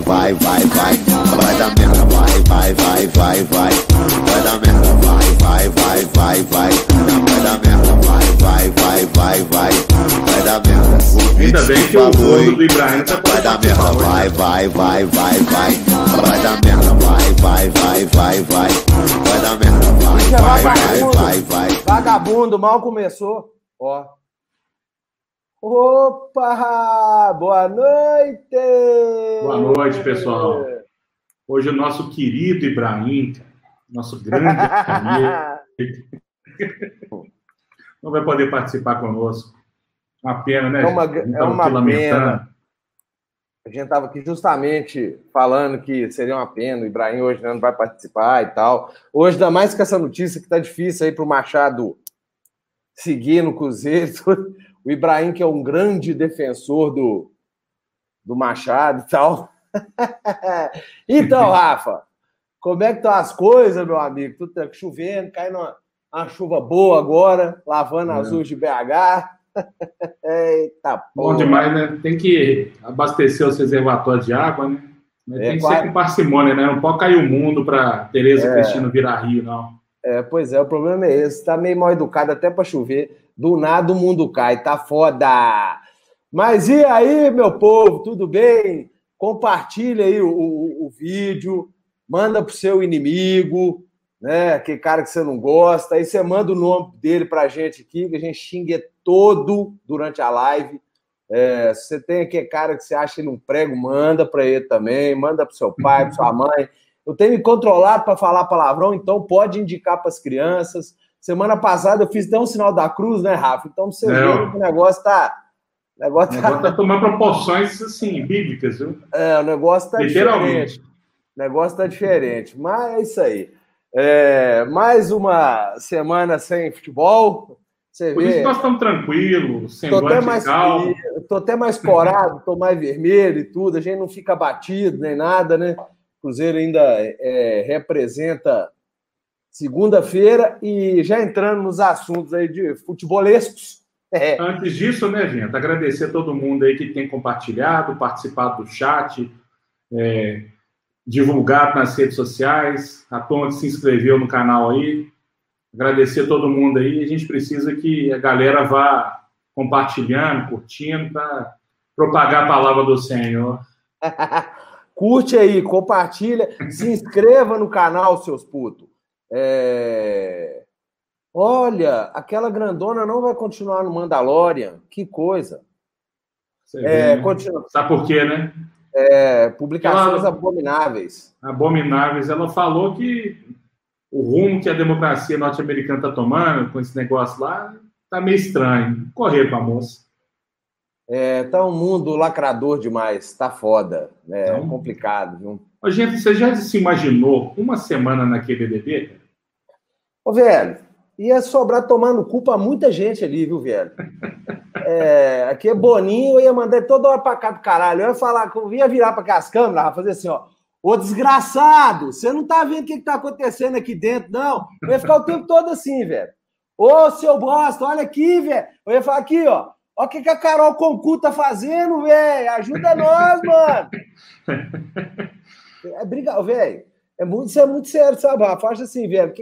vai, vai, vai, vai. Vai dar merda, vai, vai, vai, vai, vai. Vai dar merda, vai, vai, vai, vai, vai. Vai dar merda, vai, vai, vai, vai, vai. Vai dar merda. Ainda bem que o gordo do Ibrahim tá Vai dar merda, vai, vai, vai, vai, vai. Vai dar merda, vai, vai, vai, vai, vai. Vai dar merda, vai, é vai, vai, vai, vai. Vagabundo, mal começou. Ó. Opa! Boa noite! Boa noite, pessoal. Hoje o nosso querido Ibrahim, nosso grande amigo, não vai poder participar conosco. Uma pena, né? É uma- é uma lamentando. A gente estava aqui justamente falando que seria uma pena, o Ibrahim hoje né, não vai participar e tal. Hoje, ainda mais com essa notícia que tá difícil aí para o Machado seguir no Cruzeiro. O Ibrahim, que é um grande defensor do, do Machado e tal. então, Rafa, como é que estão as coisas, meu amigo? Tudo tá chovendo, caindo uma, uma chuva boa agora, lavando É. as ruas de BH. Eita, Bom porra. demais, né? Tem que abastecer os reservatórios de água, né? É, Tem que claro. ser com parcimônia, né? Não pode cair o mundo para Tereza É. Cristina virar Rio, não. É, pois é, o problema é esse. Tá meio mal educado até para chover. Do nada o mundo cai, tá foda. Mas e aí, meu povo, tudo bem? Compartilha aí o, o- o vídeo, manda pro seu inimigo, né? Aquele cara que você não gosta. Aí você manda o nome dele pra gente aqui, que a gente xingue todo durante a live. É, se você tem aquele cara que você acha ele um prego, manda para ele também, manda pro seu pai, pra sua mãe. Eu tenho me controlado para falar palavrão, então pode indicar para as crianças. Semana passada eu fiz até um sinal da cruz, né, Rafa? Então você É, vê que o negócio tá. O negócio O tá, negócio tá tomando proporções, assim, bíblicas, viu? é, o negócio tá Literalmente. diferente. O negócio tá diferente. Mas é isso aí. É, mais uma semana sem futebol. Você Por isso vê. que nós estamos tranquilos, Tô até mais tô até mais corado, tô mais vermelho e tudo. A gente não fica batido nem nada, né? Cruzeiro ainda é, representa segunda-feira e já entrando nos assuntos aí de futebolescos. É, Antes disso, né, gente, agradecer a todo mundo aí que tem compartilhado, participado do chat, é, divulgado nas redes sociais, a turma que se inscreveu no canal aí. Agradecer a todo mundo aí. A gente precisa que a galera vá compartilhando, curtindo, para propagar a palavra do Senhor. curte aí, compartilha, se inscreva no canal, seus putos. É, Olha, aquela grandona não vai continuar no Mandalorian. Que coisa. Você É, vê, né? continua. Sabe por quê, né? É, publicações Ela- abomináveis. Abomináveis. Ela falou que o rumo que a democracia norte-americana está tomando com esse negócio lá tá meio estranho. Correr com a moça. É, tá um mundo lacrador demais, tá foda. É Não. complicado, viu? Ô, gente, você já se imaginou uma semana naquele BBB? Ô, velho, ia sobrar tomando cu pra muita gente ali, viu, velho? É, aqui é Boninho, eu ia mandar toda hora pra cá do caralho. Eu ia falar, eu ia virar pra cá as câmeras, fazer assim, ó. Ô, desgraçado, você não tá vendo o que, que tá acontecendo aqui dentro, não? Eu ia ficar o tempo todo assim, velho. Ô, seu bosta, olha aqui, velho. Eu ia falar aqui, ó. Olha o que, que a Carol Concu tá fazendo, velho. Ajuda nós, mano. É velho. É muito, isso é muito sério, sabe, Rafa? Acho assim, velho.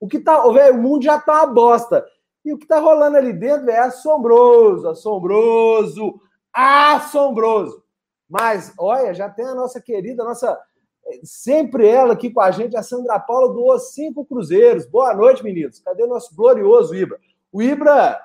o que tá. Velho, o mundo já tá uma bosta. E o que tá rolando ali dentro, velho, é assombroso, assombroso, assombroso. Mas, olha, já tem a nossa querida, nossa. Sempre ela aqui com a gente, a Sandra Paula doou cinco cruzeiros. Boa noite, meninos. Cadê o nosso glorioso Ibra? O Ibra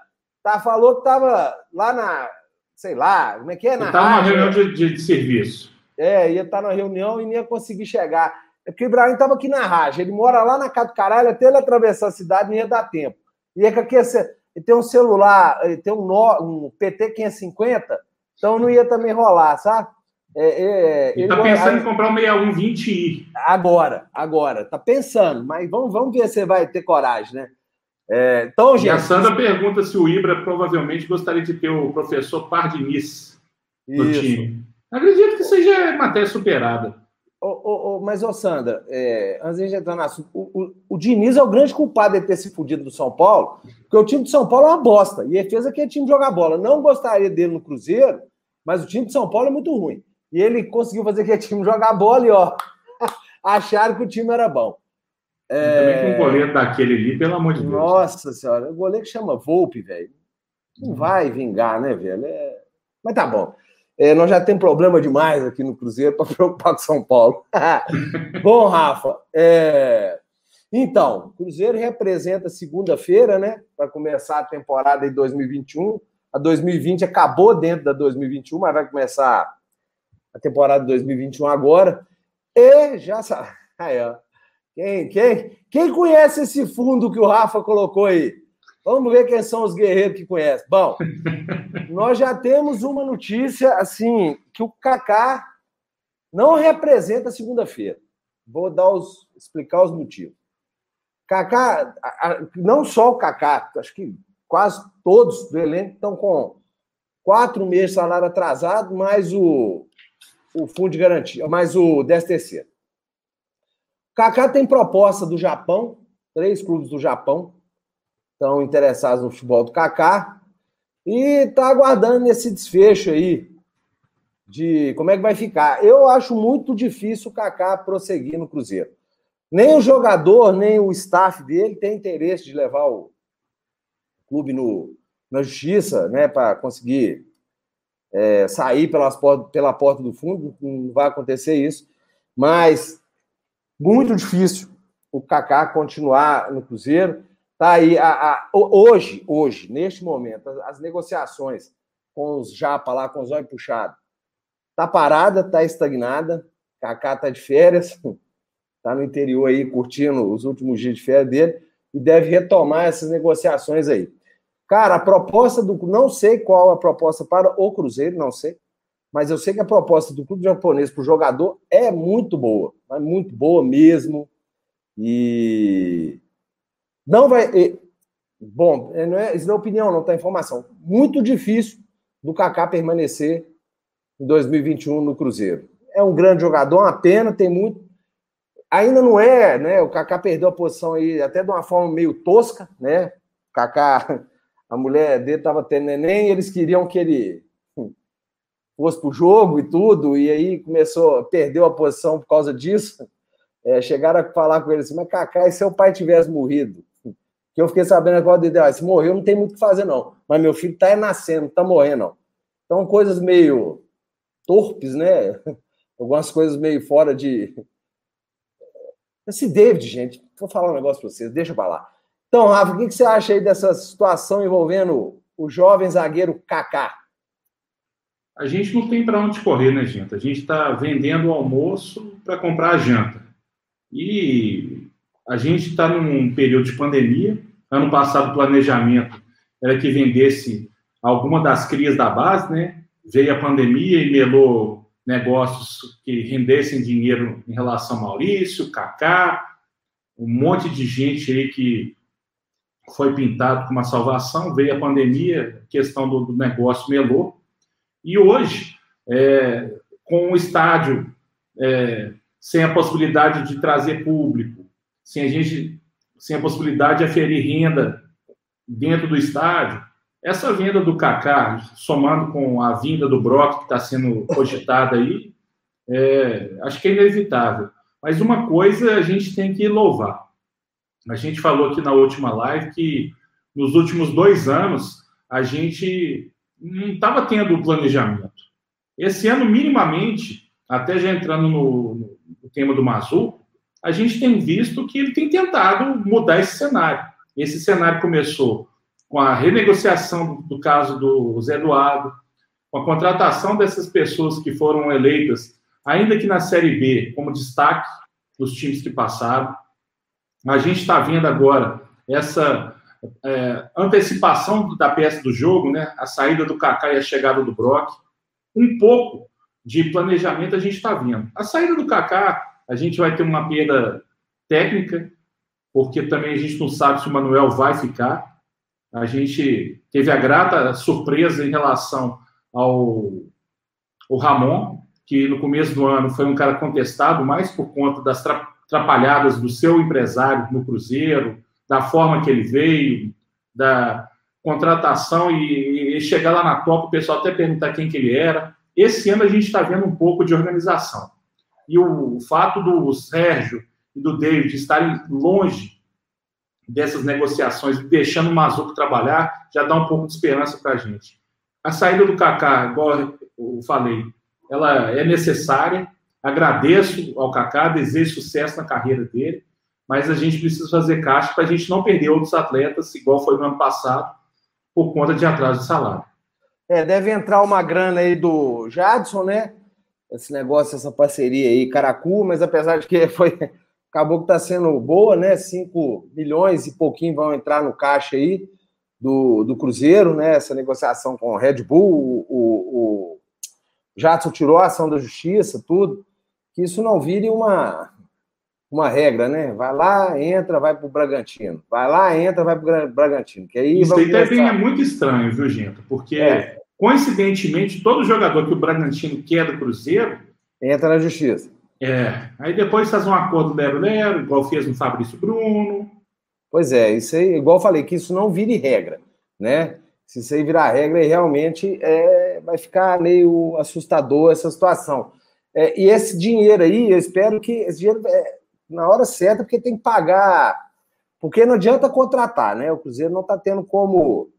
tá, falou que tava lá na. Sei lá, como é que é? Na tá numa reunião de, de- de serviço. é, ia estar na reunião e não ia conseguir chegar. É porque o Ibrahim estava aqui na Raja. Ele mora lá na casa do caralho, até ele atravessar a cidade não ia dar tempo. E é que aqui esse- ele tem um celular, ele tem um, nó- um PT 550, então não ia também rolar, sabe? É, é, Ele tá mora- pensando em comprar um 6120i. Agora, agora, tá pensando, mas vamos, vamos ver se vai ter coragem, né? É, então, E a gente. Sandra pergunta se o Ibra provavelmente gostaria de ter o professor Pardiniz no Isso. time. Acredito que seja matéria superada. Ô, ô, ô, mas, ô Sandra, é, antes de gente entrar no assunto, o, o, Diniz é o grande culpado de ter se fudido do São Paulo, porque o time de São Paulo é uma bosta, e ele fez aquele time jogar bola. Não gostaria dele no Cruzeiro, mas o time de São Paulo é muito ruim. E ele conseguiu fazer aquele time jogar bola e, ó, acharam que o time era bom. É... Também com um goleiro daquele ali, pelo amor de Deus. Nossa senhora, o goleiro que chama Volpe, velho. Não uhum. vai vingar, né, velho? É... Mas tá bom. É, nós já temos problema demais aqui no Cruzeiro para preocupar com São Paulo. bom, Rafa, é... então, Cruzeiro representa segunda-feira, né? Para começar a temporada em 2021. A 2020 acabou dentro da 2021, mas vai começar a temporada de 2021 agora. E já sabe. Aí, ó. Quem, quem, quem conhece esse fundo que o Rafa colocou aí? Vamos ver quem são os guerreiros que conhecem. Bom, nós já temos uma notícia assim que o Kaká não representa segunda-feira. Vou dar os, explicar os motivos. Kaká, não só o Kaká, acho que quase todos do elenco estão com quatro meses de salário atrasado, mais o, o fundo de garantia, mais o 10 terceiro. Kaká tem proposta do Japão, três clubes do Japão estão interessados no futebol do Kaká e está aguardando esse desfecho aí de como é que vai ficar. Eu acho muito difícil o Kaká prosseguir no Cruzeiro. Nem o jogador, nem o staff dele tem interesse de levar o clube no, na justiça, né, para conseguir é, sair pelas, pela porta do fundo. Não vai acontecer isso. Mas muito difícil o Kaká continuar no Cruzeiro. Tá aí a, a, hoje, hoje, neste momento, as, as negociações com os Japa lá, com os olhos puxados, tá parada, tá estagnada. Kaká tá de férias, tá no interior aí curtindo os últimos dias de férias dele e deve retomar essas negociações aí. Cara, a proposta do não sei qual a proposta para o Cruzeiro, não sei mas eu sei que a proposta do clube japonês para o jogador é muito boa, é muito boa mesmo. E não vai. Bom, é, não é, isso não é opinião, não está informação. Muito difícil do Kaká permanecer em 2021 no Cruzeiro. É um grande jogador, uma pena, tem muito. Ainda não é, né? O Kaká perdeu a posição aí até de uma forma meio tosca, né? O Kaká, a mulher dele estava tendo neném e eles queriam que ele fosse para o jogo e tudo, e aí começou, perdeu a posição por causa disso. É, chegaram a falar com ele assim, mas Kaká, e se seu pai tivesse morrido? Que eu fiquei sabendo agora de ah, se morreu, não tem muito o que fazer, não. Mas meu filho está nascendo, está morrendo. Então, coisas meio torpes, né? Algumas coisas meio fora de. Esse David, gente, vou falar um negócio para vocês, deixa para lá. Então, Rafa, o que você acha aí dessa situação envolvendo o jovem zagueiro Kaká? A gente não tem para onde correr, né, gente? A gente está vendendo o almoço para comprar a janta. E a gente está num período de pandemia. Ano passado, o planejamento era que vendesse alguma das crias da base, né? Veio a pandemia e melou negócios que rendessem dinheiro em relação a Maurício, Kaká, um monte de gente aí que foi pintado com uma salvação. Veio a pandemia, questão do, do negócio melou. E hoje, é, com o estádio é, sem a possibilidade de trazer público, sem a gente, sem a possibilidade de aferir renda dentro do estádio, essa venda do Kaká, somando com a vinda do Brock que está sendo cogitada aí, é, acho que é inevitável. Mas uma coisa a gente tem que louvar. A gente falou aqui na última live que nos últimos dois anos a gente não estava tendo planejamento. Esse ano, minimamente, até já entrando no, no tema do Mazul, a gente tem visto que ele tem tentado mudar esse cenário. Esse cenário começou com a renegociação do, caso do Zé Eduardo, com a contratação dessas pessoas que foram eleitas, ainda que na Série B, como destaque dos times que passaram. A gente está vendo agora essa é, antecipação da peça do jogo, né? A saída do Kaká e a chegada do Brock. Um pouco de planejamento a gente está vendo. A saída do Kaká, a gente vai ter uma perda técnica, porque também a gente não sabe se o Manuel vai ficar. A gente teve a grata surpresa em relação ao, ao Ramon, que no começo do ano foi um cara contestado mais por conta das trapalhadas do seu empresário no Cruzeiro, da forma que ele veio, da contratação e, e chegar lá na Copa, o pessoal até perguntar quem que ele era. Esse ano a gente está vendo um pouco de organização. E o, o fato do Sérgio e do David estarem longe dessas negociações, deixando o Mazuco trabalhar, já dá um pouco de esperança para a gente. A saída do Kaká, igual eu falei, ela é necessária. Agradeço ao Kaká, desejo sucesso na carreira dele, mas a gente precisa fazer caixa para a gente não perder outros atletas, igual foi no ano passado, por conta de atraso de salário. É, deve entrar uma grana aí do Jadson, né? Esse negócio, essa parceria aí, Caracu, mas apesar de que foi. Acabou que está sendo boa, né? 5 milhões e pouquinho vão entrar no caixa aí do, do Cruzeiro, né? Essa negociação com o Red Bull, o, o, o Jadson tirou a ação da justiça, tudo. Que isso não vire uma, uma regra, né? Vai lá, entra, vai para o Bragantino. Vai lá, entra, vai para o Bragantino. Que aí Isso aí também é muito estranho, viu, Gento? Porque, é. coincidentemente, todo jogador que o Bragantino quer do Cruzeiro. Entra na justiça. É. Aí depois faz um acordo lero-lero, igual fez no Fabrício Bruno. Pois é, isso aí, igual eu falei, que isso não vire regra, né? Se isso aí virar regra, realmente é, vai ficar meio assustador essa situação. É, e esse dinheiro aí, eu espero que esse dinheiro é, na hora certa, porque tem que pagar. Porque não adianta contratar, né? O Cruzeiro não está tendo como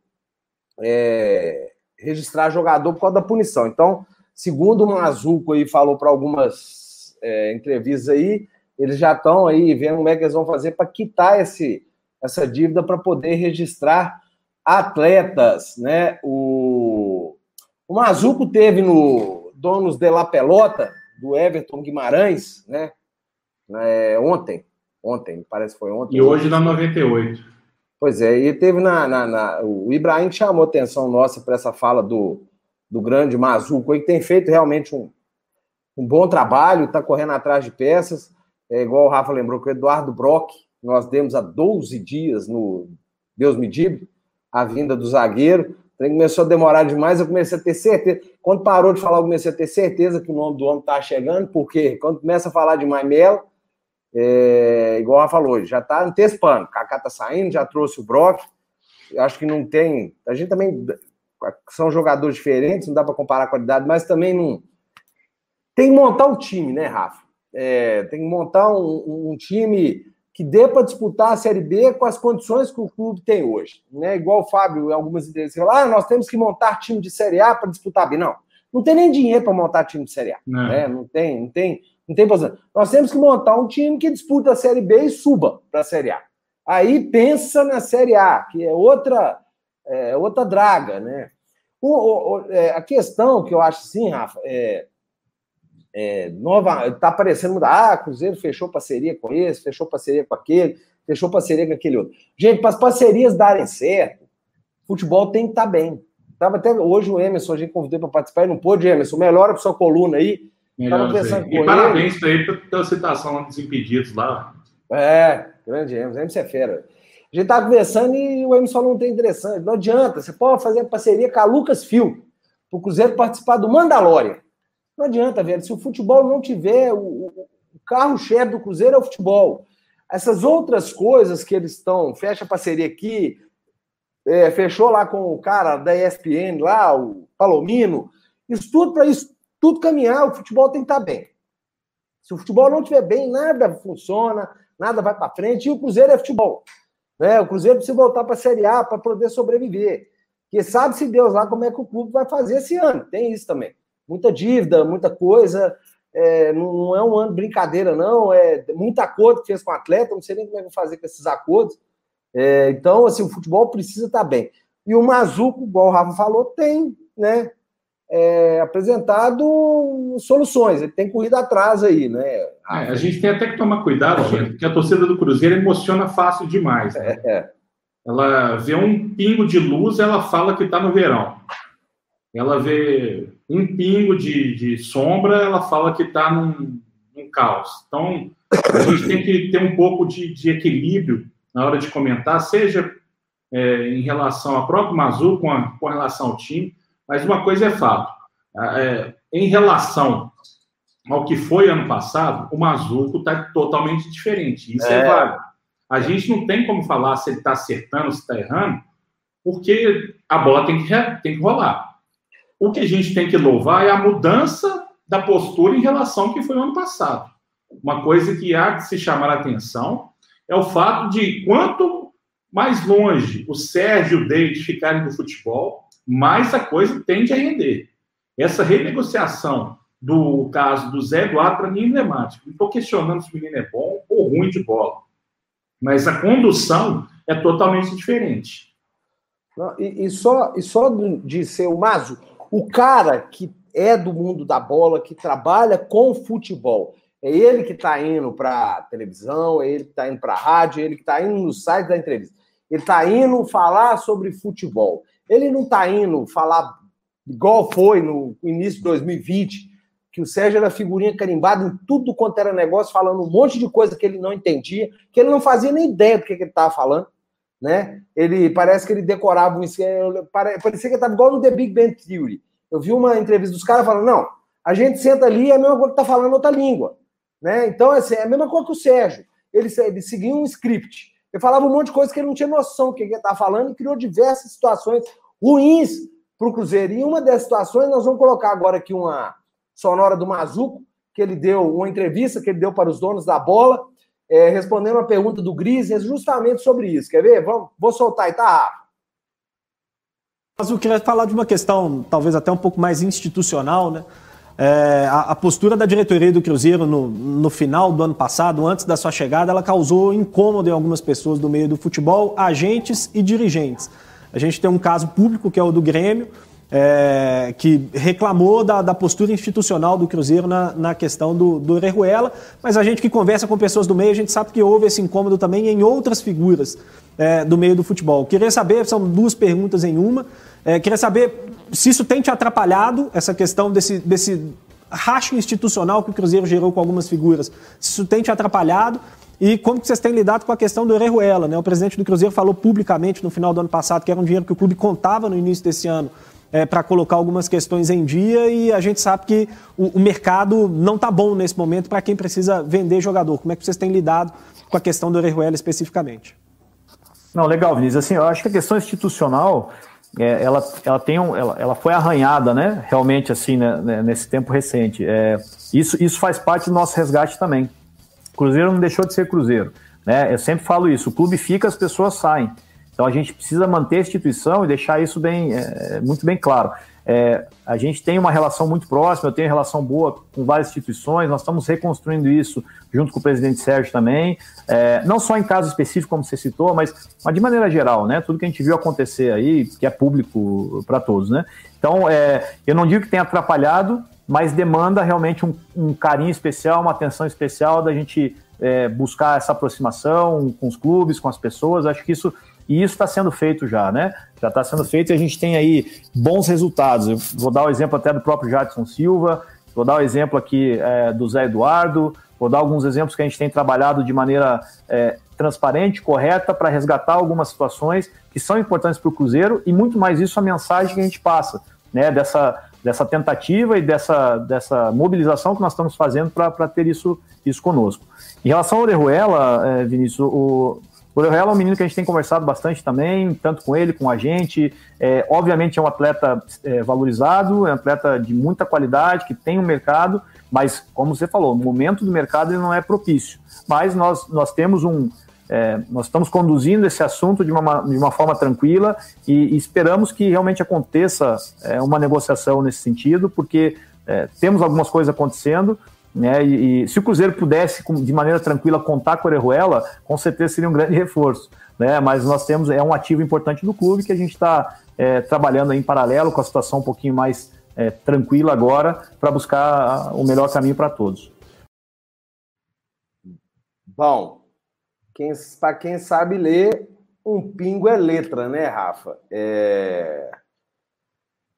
é, registrar jogador por causa da punição. Então, segundo o Mazuco aí falou para algumas é, entrevistas aí, eles já estão aí vendo como é que eles vão fazer para quitar esse, essa dívida para poder registrar atletas, né? O, o Mazuco teve no Donos de la Pelota, do Everton Guimarães, né? É, ontem. Ontem, parece que foi ontem. E hoje na 98. Pois é, e teve na. na, na o Ibrahim chamou atenção nossa para essa fala do, do grande Mazuco, que tem feito realmente um, um bom trabalho, está correndo atrás de peças. É igual o Rafa lembrou que o Eduardo Brock, nós demos há 12 dias no Deus me diga, a vinda do zagueiro. Então, começou a demorar demais, eu comecei a ter certeza. Quando parou de falar, eu comecei a ter certeza que o nome do homem estava chegando, porque quando começa a falar de Maimelo, é, igual ela falou, já está antecipando. Kaká está saindo, já trouxe o Brock. Acho que não tem. A gente também. São jogadores diferentes, não dá para comparar a qualidade, mas também não. Tem que montar um time, né, Rafa? É, tem que montar um, um time que dê para disputar a Série B com as condições que o clube tem hoje. Né? Igual o Fábio, algumas entrevistas, fala: ah, nós temos que montar time de Série A para disputar B. Não, não tem nem dinheiro para montar time de Série A. Não. Né? não tem, não tem não tem posição. Nós temos que montar um time que disputa a Série B e suba para a Série A. Aí pensa na Série A, que é outra, é, outra draga, né? O, o, é, a questão que eu acho assim, Rafa, é, é nova, tá aparecendo mudar. Ah, Cruzeiro fechou parceria com esse, fechou parceria com aquele, fechou parceria com aquele outro. Gente, para as parcerias darem certo, futebol tem que estar tá bem. Tava até hoje o Emerson, a gente convidou para participar e não pôde, Emerson, melhora para sua coluna aí Melhor e parabéns para ele pela citação dos impedidos lá. É, grande Emerson. Emerson é fera. A gente tá conversando e o Emerson falou não tem interessante. Não adianta. Você pode fazer parceria com a Lucas Fio, para o Cruzeiro participar do Mandalorian. Não adianta, velho. Se o futebol não tiver, o, o carro-chefe do Cruzeiro é o futebol. Essas outras coisas que eles estão, fecha parceria aqui, é, fechou lá com o cara da ESPN lá, o Palomino, isso tudo para isso tudo caminhar, o futebol tem que estar bem. Se o futebol não estiver bem, nada funciona, nada vai para frente, e o Cruzeiro é futebol. Né? O Cruzeiro precisa voltar para a Série A para poder sobreviver. Porque sabe-se Deus lá como é que o clube vai fazer esse ano. Tem isso também. Muita dívida, muita coisa. É, não é um ano de brincadeira, não. É muito acordo que fez com o atleta, não sei nem como é que vai fazer com esses acordos. É, então, assim, o futebol precisa estar bem. E o Mazuco, igual o Rafa falou, tem, né? É, apresentado soluções. Ele tem corrido atrás aí, né? É, a gente tem até que tomar cuidado, gente, porque a torcida do Cruzeiro emociona fácil demais. Né? É, é. Ela vê um pingo de luz, ela fala que está no verão. Ela vê um pingo de, de sombra, ela fala que está num, num, caos. Então, a gente tem que ter um pouco de, de equilíbrio na hora de comentar, seja é, em relação ao próprio Mazu, com, a, com relação ao time, mas uma coisa é fato. É, em relação ao que foi ano passado, o Mazuco está totalmente diferente. Isso é, é válido. A gente não tem como falar se ele está acertando, se está errando, porque a bola tem que, tem que rolar. o que a gente tem que louvar é a mudança da postura em relação ao que foi o ano passado. Uma coisa que há de se chamar a atenção é o fato de quanto mais longe o Sérgio e o David ficarem do futebol, mais a coisa tende a render. Essa renegociação do caso do Zé Eduardo, para mim, é emblemático. Não estou questionando se o menino é bom ou ruim de bola, mas a condução é totalmente diferente. E, e, só, e só de ser o Mazo, o cara que é do mundo da bola, que trabalha com futebol, é ele que está indo para televisão, é ele que está indo para rádio, é ele que está indo no site da entrevista. Ele está indo falar sobre futebol. Ele não está indo falar igual foi no início de 2020, que o Sérgio era figurinha carimbada em tudo quanto era negócio, falando um monte de coisa que ele não entendia, que ele não fazia nem ideia do que, que ele estava falando né? Ele parece que ele decorava um esquema, parecia que estava igual no The Big Bang Theory. Eu vi uma entrevista dos caras falando, não, a gente senta ali, é a mesma coisa que está falando outra língua, né? Então, assim, é a mesma coisa que o Sérgio. Ele, ele seguia um script. Ele falava um monte de coisa que ele não tinha noção do que ele estava falando e criou diversas situações ruins para o Cruzeiro. E uma dessas situações, nós vamos colocar agora aqui uma sonora do Mazuco, que ele deu, uma entrevista que ele deu para os donos da bola, é, respondendo a pergunta do Grisens justamente sobre isso. Quer ver? Vamos, vou soltar aí, tá? Mas eu queria falar de uma questão, talvez até um pouco mais institucional, né? É, a, a, postura da diretoria do Cruzeiro no, no, final do ano passado, antes da sua chegada, ela causou incômodo em algumas pessoas do meio do futebol, agentes e dirigentes. A gente tem um caso público que é o do Grêmio, é, que reclamou da, da, postura institucional do Cruzeiro na, na questão do, do Orejuela, mas a gente que conversa com pessoas do meio, a gente sabe que houve esse incômodo também em outras figuras é, do meio do futebol. Queria saber, são duas perguntas em uma, é, queria saber se isso tem te atrapalhado, essa questão desse, desse racho institucional que o Cruzeiro gerou com algumas figuras, se isso tem te atrapalhado, e como que vocês têm lidado com a questão do Orejuela, né? O presidente do Cruzeiro falou publicamente no final do ano passado que era um dinheiro que o clube contava no início desse ano é, para colocar algumas questões em dia e a gente sabe que o, o mercado não está bom nesse momento para quem precisa vender jogador. Como é que vocês têm lidado com a questão do Orejuela especificamente? Não, legal, Vinícius. Assim, eu acho que a questão institucional é, ela, ela, tem um, ela, ela foi arranhada, né? Realmente, assim, né, né, nesse tempo recente. É, isso, isso faz parte do nosso resgate também. Cruzeiro não deixou de ser Cruzeiro. Né? Eu sempre falo isso: o clube fica, as pessoas saem. Então a gente precisa manter a instituição e deixar isso bem, é, muito bem claro. É, a gente tem uma relação muito próxima, eu tenho relação boa com várias instituições, nós estamos reconstruindo isso junto com o presidente Sérgio também, é, não só em caso específico, como você citou, mas, mas, de maneira geral, né? Tudo que a gente viu acontecer aí, que é público para todos, né? Então, é, eu não digo que tenha atrapalhado, mas demanda realmente um, um carinho especial, uma atenção especial da gente é, buscar essa aproximação com os clubes, com as pessoas. Acho que isso e isso está sendo feito já, né? Já está sendo feito e a gente tem aí bons resultados. Eu vou dar o exemplo até do próprio Jadson Silva, vou dar o exemplo aqui é, do Zé Eduardo, vou dar alguns exemplos que a gente tem trabalhado de maneira é, transparente, correta, para resgatar algumas situações que são importantes para o Cruzeiro e muito mais isso a mensagem que a gente passa, né? Dessa, dessa tentativa e dessa, dessa mobilização que nós estamos fazendo para ter isso, isso conosco. Em relação ao Orejuela, é, Vinícius, o, o Orejuela é um menino que a gente tem conversado bastante também, tanto com ele, com a gente. É, obviamente é um atleta é, valorizado, é um atleta de muita qualidade, que tem um mercado, mas, como você falou, o momento do mercado ele não é propício. Mas nós, nós temos um. É, nós estamos conduzindo esse assunto de uma, de uma forma tranquila e, e esperamos que realmente aconteça é, uma negociação nesse sentido, porque é, temos algumas coisas acontecendo, né? E, e, se o Cruzeiro pudesse, de maneira tranquila, contar com o Orejuela, com certeza seria um grande reforço. Né? Mas nós temos, é um ativo importante do clube que a gente está é, trabalhando em paralelo com a situação um pouquinho mais é, tranquila agora, para buscar o melhor caminho para todos. Bom, para quem sabe ler, um pingo é letra, né, Rafa? É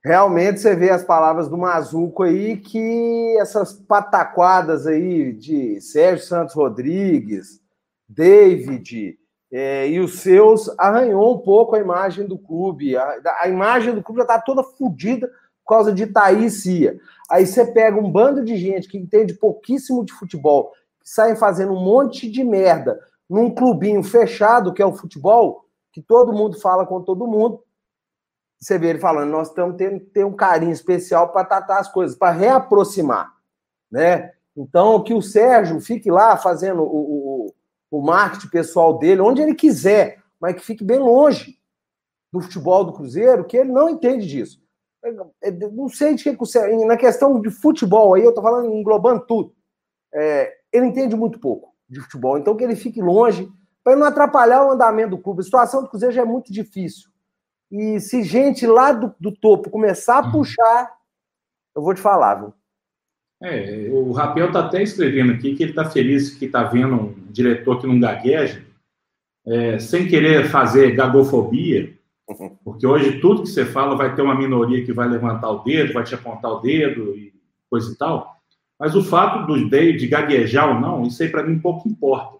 realmente você vê as palavras do Mazuco aí que essas pataquadas aí de Sérgio Santos Rodrigues, David é, e os seus arranhou um pouco a imagem do clube. A, a imagem do clube já está toda fodida por causa de Thaís. Aí você pega um bando de gente que entende pouquíssimo de futebol, que saem fazendo um monte de merda num clubinho fechado que é o futebol, que todo mundo fala com todo mundo, você vê ele falando, nós estamos tendo ter um carinho especial para tratar as coisas, para reaproximar, né? Então, que o Sérgio fique lá fazendo o, o, o marketing pessoal dele, onde ele quiser, mas que fique bem longe do futebol do Cruzeiro, que ele não entende disso. Eu não sei de que, o Sérgio, na questão de futebol aí, eu estou falando englobando tudo. É, ele entende muito pouco de futebol, então que ele fique longe, para não atrapalhar o andamento do clube. A situação do Cruzeiro já é muito difícil. E se gente lá do, do topo começar a uhum. puxar, eu vou te falar, viu? É, o Rapel está até escrevendo aqui que ele está feliz que está vendo um diretor que não gagueja, é, sem querer fazer gagofobia, porque hoje tudo que você fala vai ter uma minoria que vai levantar o dedo, vai te apontar o dedo e coisa e tal. Mas o fato do Dave de gaguejar ou não, isso aí para mim pouco importa.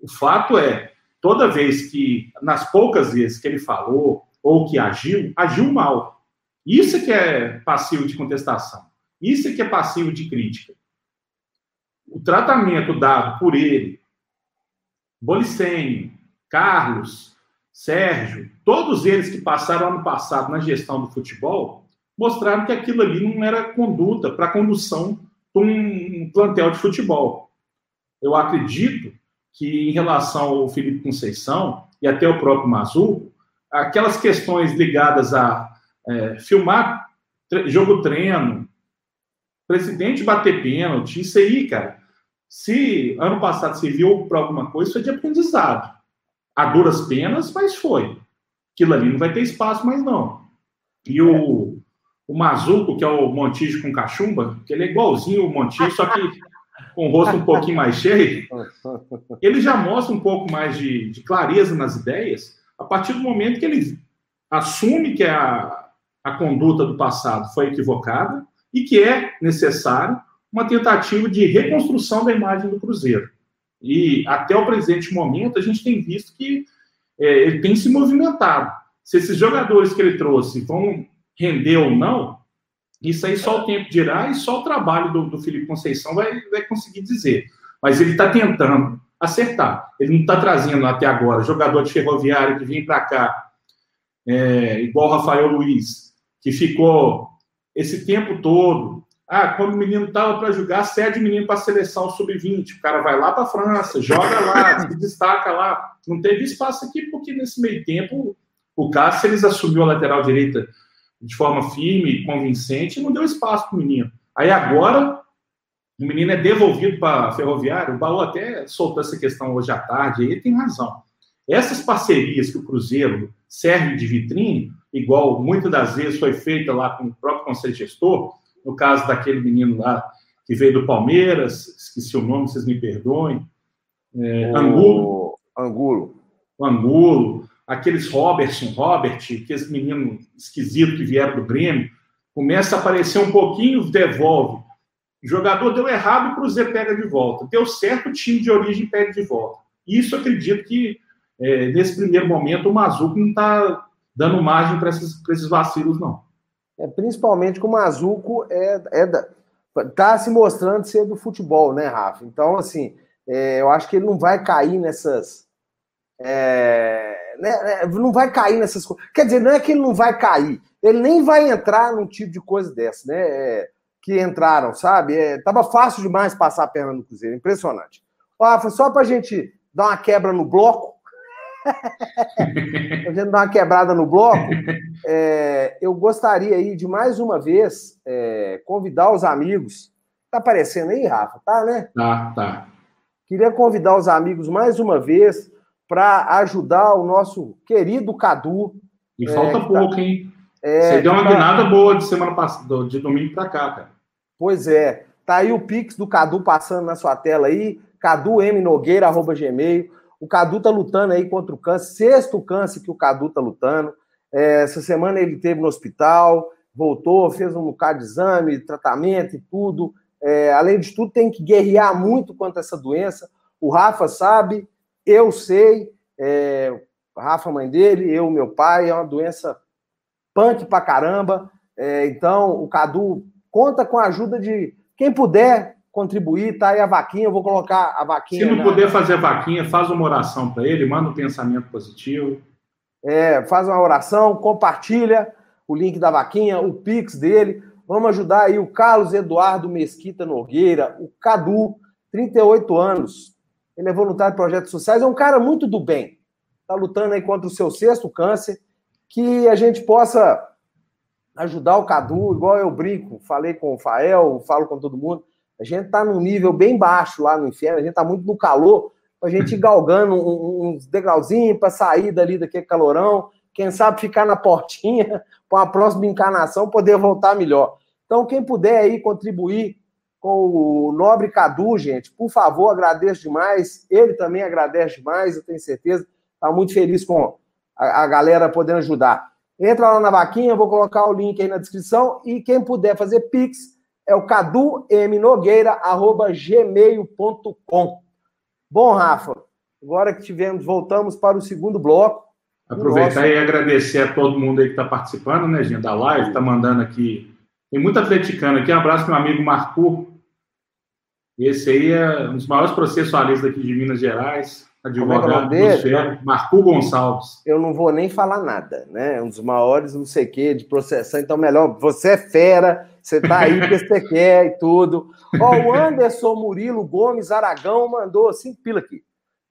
O fato é, toda vez que, nas poucas vezes que ele falou ou que agiu, agiu mal. Isso é que é passivo de contestação. Isso é que é passivo de crítica. O tratamento dado por ele, Bolicene, Carlos, Sérgio, todos eles que passaram ano passado na gestão do futebol, mostraram que aquilo ali não era conduta para condução de um plantel de futebol. Eu acredito que, em relação ao Felipe Conceição e até o próprio Mazul, aquelas questões ligadas a é, filmar jogo treino, presidente bater pênalti, isso aí, cara. Se ano passado serviu para alguma coisa, foi de aprendizado. A duras penas, mas foi. Aquilo ali não vai ter espaço mais, não. E o, o Mazuco, que é o Montijo com cachumba, que ele é igualzinho o Montijo, só que com o rosto um pouquinho mais cheio, ele já mostra um pouco mais de, de clareza nas ideias a partir do momento que ele assume que a, a conduta do passado foi equivocada e que é necessário uma tentativa de reconstrução da imagem do Cruzeiro. E até o presente momento a gente tem visto que é, ele tem se movimentado. Se esses jogadores que ele trouxe vão render ou não, isso aí só o tempo dirá e só o trabalho do, do Felipe Conceição vai, vai conseguir dizer. Mas ele está tentando acertar. Ele não está trazendo até agora jogador de ferroviário que vem para cá, é, igual o Rafael Luiz, que ficou esse tempo todo. Ah, quando o menino estava para jogar, cede o menino para a seleção sub-20. O cara vai lá para a França, joga lá, se destaca lá. Não teve espaço aqui, porque nesse meio tempo o Cáceres assumiu a lateral direita de forma firme, convincente, e não deu espaço para o menino. Aí agora, o menino é devolvido para a Ferroviária, o Baú até soltou essa questão hoje à tarde, ele tem razão. Essas parcerias que o Cruzeiro serve de vitrine, igual muitas das vezes foi feita lá com o próprio Conselho Gestor, no caso daquele menino lá que veio do Palmeiras, esqueci o nome, vocês me perdoem, é, o... Angulo. Angulo. O Angulo aqueles Robertson, Robert, aqueles meninos esquisitos que vieram do Grêmio, começa a aparecer um pouquinho, devolve. O jogador deu errado, o Cruzeiro pega de volta. Deu certo, o time de origem pega de volta. Isso acredito que, é, nesse primeiro momento, o Mazuco não está dando margem para esses, esses vacilos, não. É, principalmente que o Mazuco é, é tá se mostrando ser do futebol, né, Rafa? Então, assim, é, eu acho que ele não vai cair nessas. É, né, é, não vai cair nessas coisas. Quer dizer, não é que ele não vai cair, ele nem vai entrar num tipo de coisa dessa, né? É, que entraram, sabe? É, tava fácil demais passar a perna no Cruzeiro, impressionante. Ó, foi só pra gente dar uma quebra no bloco. a gente dar uma quebrada no bloco. É, eu gostaria aí de mais uma vez é, convidar os amigos. Tá aparecendo aí, Rafa? Tá, né? Tá, tá. Queria convidar os amigos mais uma vez para ajudar o nosso querido Cadu. E falta é, pouco, tá... hein? É, Você deu uma tá... guinada boa de semana passada, de domingo para cá, cara. Pois é. Tá aí o Pix do Cadu passando na sua tela aí. Cadu M Nogueira, arroba Gmail. O Cadu tá lutando aí contra o câncer, sexto câncer que o Cadu tá lutando. É, essa semana ele teve no hospital, voltou, fez um bocado de exame, tratamento e tudo. É, além de tudo, tem que guerrear muito contra essa doença. O Rafa sabe, eu sei, é, Rafa, mãe dele, eu, meu pai, é uma doença punk pra caramba. É, então, o Cadu conta com a ajuda de quem puder contribuir, tá aí a vaquinha, eu vou colocar a vaquinha. Se não na... puder fazer vaquinha, faz uma oração para ele, manda um pensamento positivo. é, faz uma oração, compartilha o link da vaquinha, o Pix dele. Vamos ajudar aí o Carlos Eduardo Mesquita Nogueira, o Cadu, 38 anos. Ele é voluntário de projetos sociais, é um cara muito do bem. Está lutando aí contra o seu sexto câncer. Que a gente possa ajudar o Cadu, igual eu brinco, falei com o Fael, falo com todo mundo. A gente está num nível bem baixo lá no inferno, a gente está muito no calor, a gente ir galgando uns degrauzinhos para sair dali daquele calorão, quem sabe ficar na portinha para a próxima encarnação poder voltar melhor. Então, quem puder aí contribuir com o nobre Cadu, gente, por favor, agradeço demais. Ele também agradece demais, eu tenho certeza. Está muito feliz com a, a galera podendo ajudar. Entra lá na vaquinha, vou colocar o link aí na descrição. E quem puder fazer Pix é o cadumnogueira.gmail.com. Bom, Rafa, agora que tivemos, voltamos para o segundo bloco. Aproveitar e agradecer a todo mundo aí que está participando, né, gente, da live, está mandando aqui. Tem muito atleticano aqui. Um abraço para meu amigo Marco. Esse aí é um dos maiores processualistas aqui de Minas Gerais, advogado é é Marco Gonçalves. Eu não vou nem falar nada, né? Um dos maiores, não sei o quê, de processão. Então, melhor, você é fera, você tá aí que você quer e tudo. Ó, o Anderson Murilo Gomes Aragão mandou cinco pila aqui.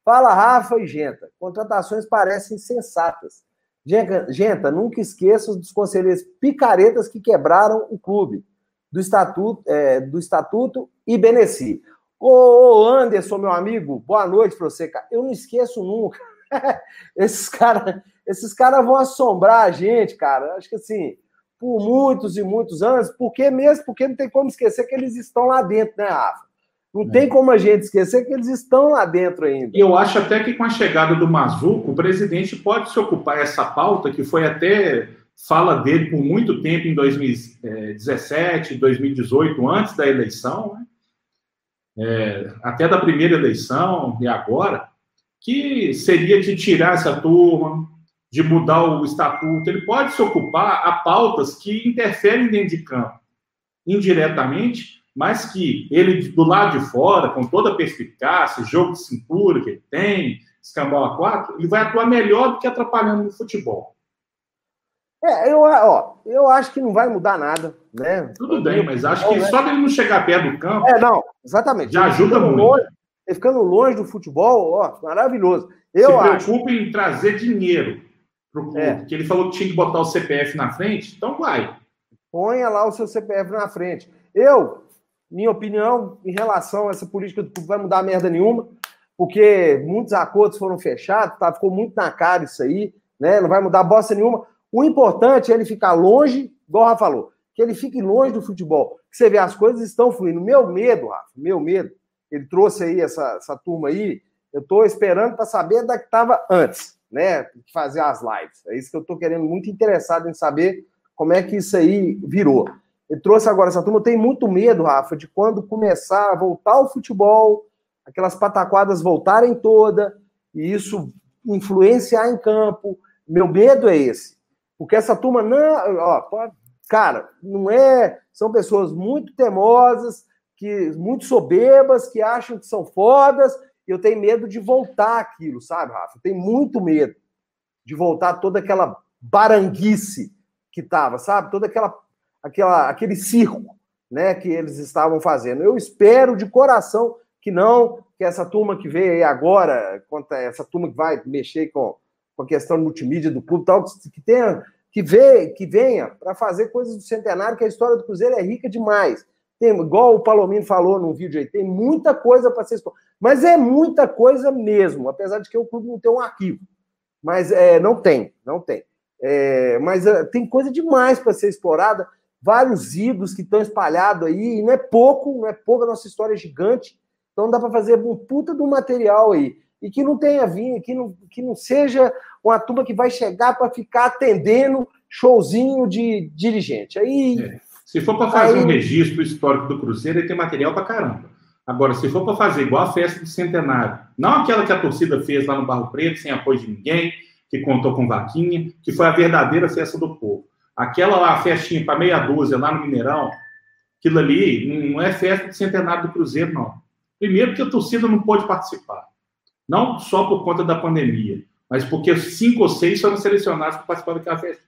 Fala, Rafa e Genta. Contratações parecem sensatas. Genta, nunca esqueça dos conselheiros picaretas que quebraram o clube do Estatuto, é, do estatuto e Beneci. Ô, Anderson, meu amigo, boa noite para você, cara. Eu não esqueço nunca. esses caras esses cara vão assombrar a gente, cara. Acho que assim, por muitos e muitos anos, porque mesmo porque não tem como esquecer que eles estão lá dentro, né, Rafa? Não é. tem como a gente esquecer que eles estão lá dentro ainda. E eu acho até que com a chegada do Mazuco, o presidente pode se ocupar essa pauta, que foi até fala dele por muito tempo em 2017, 2018, antes da eleição, né? É, até da primeira eleição e agora, que seria de tirar essa turma, de mudar o estatuto. Ele pode se ocupar a pautas que interferem dentro de campo, indiretamente, mas que ele, do lado de fora, com toda a perspicácia, jogo de cintura que ele tem, escambau a quatro, ele vai atuar melhor do que atrapalhando no futebol. É, eu, ó, eu acho que não vai mudar nada, né? Tudo bem, mas acho que né? só dele não chegar perto do campo. É, não, exatamente. Já ajuda muito. Longe, ele ficando longe do futebol, ó, maravilhoso. Eu Se preocupe acho... em trazer dinheiro para o clube, é. que ele falou que tinha que botar o CPF na frente, então vai. Ponha lá o seu CPF na frente. Eu, minha opinião em relação a essa política do clube vai mudar merda nenhuma, porque muitos acordos foram fechados, tá? ficou muito na cara isso aí, né? Não vai mudar bosta nenhuma. O importante é ele ficar longe, igual o Rafa falou, que ele fique longe do futebol. Que você vê, as coisas estão fluindo. Meu medo, Rafa, meu medo, ele trouxe aí essa, essa turma aí, eu estou esperando para saber da que estava antes, né? Fazer as lives. É isso que eu estou querendo, muito interessado em saber como é que isso aí virou. Ele trouxe agora essa turma. Eu tenho muito medo, Rafa, de quando começar a voltar o futebol, aquelas pataquadas voltarem toda, e isso influenciar em campo. Meu medo é esse. Porque essa turma não. Ó, cara, não é. São pessoas muito temosas, que muito soberbas, que acham que são fodas. E eu tenho medo de voltar aquilo, sabe, Rafa? Eu tenho muito medo de voltar toda aquela baranguice que tava, sabe? Toda aquela aquela, aquele circo né, que eles estavam fazendo. Eu espero de coração que não, que essa turma que veio aí agora, essa turma que vai mexer com, com a questão multimídia do clube, tal, que tenha, que, vê, que venha para fazer coisas do centenário, que a história do Cruzeiro é rica demais. Tem, igual o Palomino falou num vídeo aí, tem muita coisa para ser explorada. Mas é muita coisa mesmo, apesar de que o clube não tem um arquivo. Mas é, não tem, não tem. É, mas é, tem coisa demais para ser explorada vários ídolos que estão espalhados aí, e não é pouco, não é pouco, a nossa história é gigante, então dá para fazer um puta do material aí. E que não tenha vindo, que não, que não seja uma turma que vai chegar para ficar atendendo showzinho de dirigente. Aí. É. Se for para fazer aí... um registro histórico do Cruzeiro, ele tem material para caramba. Agora, se for para fazer igual a festa do centenário, não aquela que a torcida fez lá no Barro Preto, sem apoio de ninguém, que contou com vaquinha, que foi a verdadeira festa do povo. Aquela lá, festinha para meia dúzia lá no Mineirão, aquilo ali não é festa de centenário do Cruzeiro, não. Primeiro que a torcida não pôde participar. Não só por conta da pandemia. Mas porque cinco ou seis foram selecionados para participar daquela festa.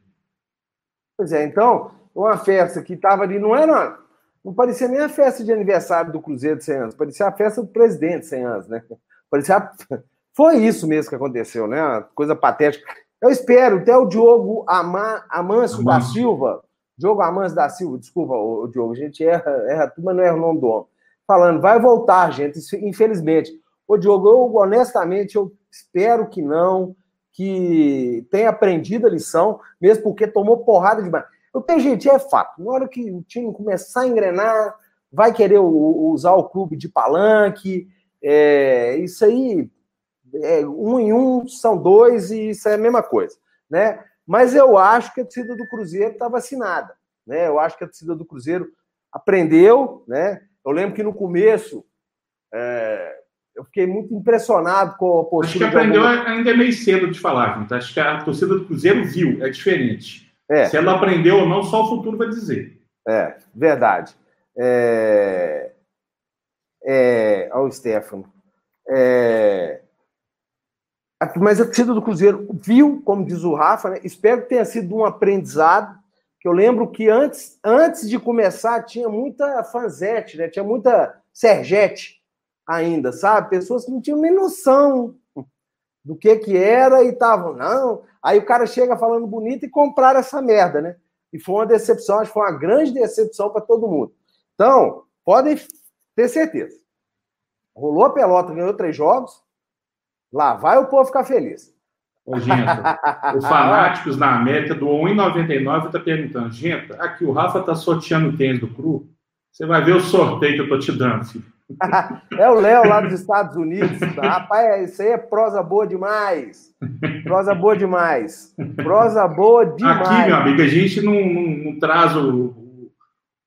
Pois é, então, uma festa que estava ali, não era. Não parecia nem a festa de aniversário do Cruzeiro de 100 anos, parecia a festa do presidente de 100 anos, né? Parecia. A... Foi isso mesmo que aconteceu, né? Uma coisa patética. Eu espero, até o Diogo Ama... Amâncio da Silva, Diogo Amâncio da Silva, desculpa, o Diogo, a gente erra, erra tudo, mas não erra o nome do homem. Falando, vai voltar, gente, infelizmente. Ô, Diogo, eu honestamente, eu espero que não, que tenha aprendido a lição, mesmo porque tomou porrada demais. Tenho gente, é fato, na hora que o time começar a engrenar, vai querer usar o clube de palanque, é, isso aí, é, um em um são dois e isso é a mesma coisa, né? Mas eu acho que a torcida do Cruzeiro está vacinada, né? Eu acho que a torcida do Cruzeiro aprendeu, né? Eu lembro que no começo é, eu fiquei muito impressionado com a postura. Acho que aprendeu ainda é meio cedo de falar, gente. Acho que a torcida do Cruzeiro viu, é diferente. É. Se ela aprendeu ou não, só o futuro vai dizer. É, verdade. É... É... Olha o Stefano. É... Mas a torcida do Cruzeiro viu, como diz o Rafa, né? espero que tenha sido um aprendizado. Que eu lembro que antes, antes de começar tinha muita fanzete, né? tinha muita sergete ainda, sabe? Pessoas que não tinham nem noção do que que era e estavam, não. Aí o cara chega falando bonito e compraram essa merda, né? E foi uma decepção, acho que foi uma grande decepção para todo mundo. Então, podem ter certeza. Rolou a pelota, ganhou três jogos, lá vai o povo ficar feliz. Ô, gente, os fanáticos na América do 1,99 está perguntando, gente, aqui o Rafa tá sorteando o tênis do Cru, você vai ver o sorteio que eu tô te dando, filho. É o Léo lá dos Estados Unidos. Rapaz, isso aí é prosa boa demais. Prosa boa demais. Prosa boa demais. Aqui, meu amigo, a gente não, não, não traz o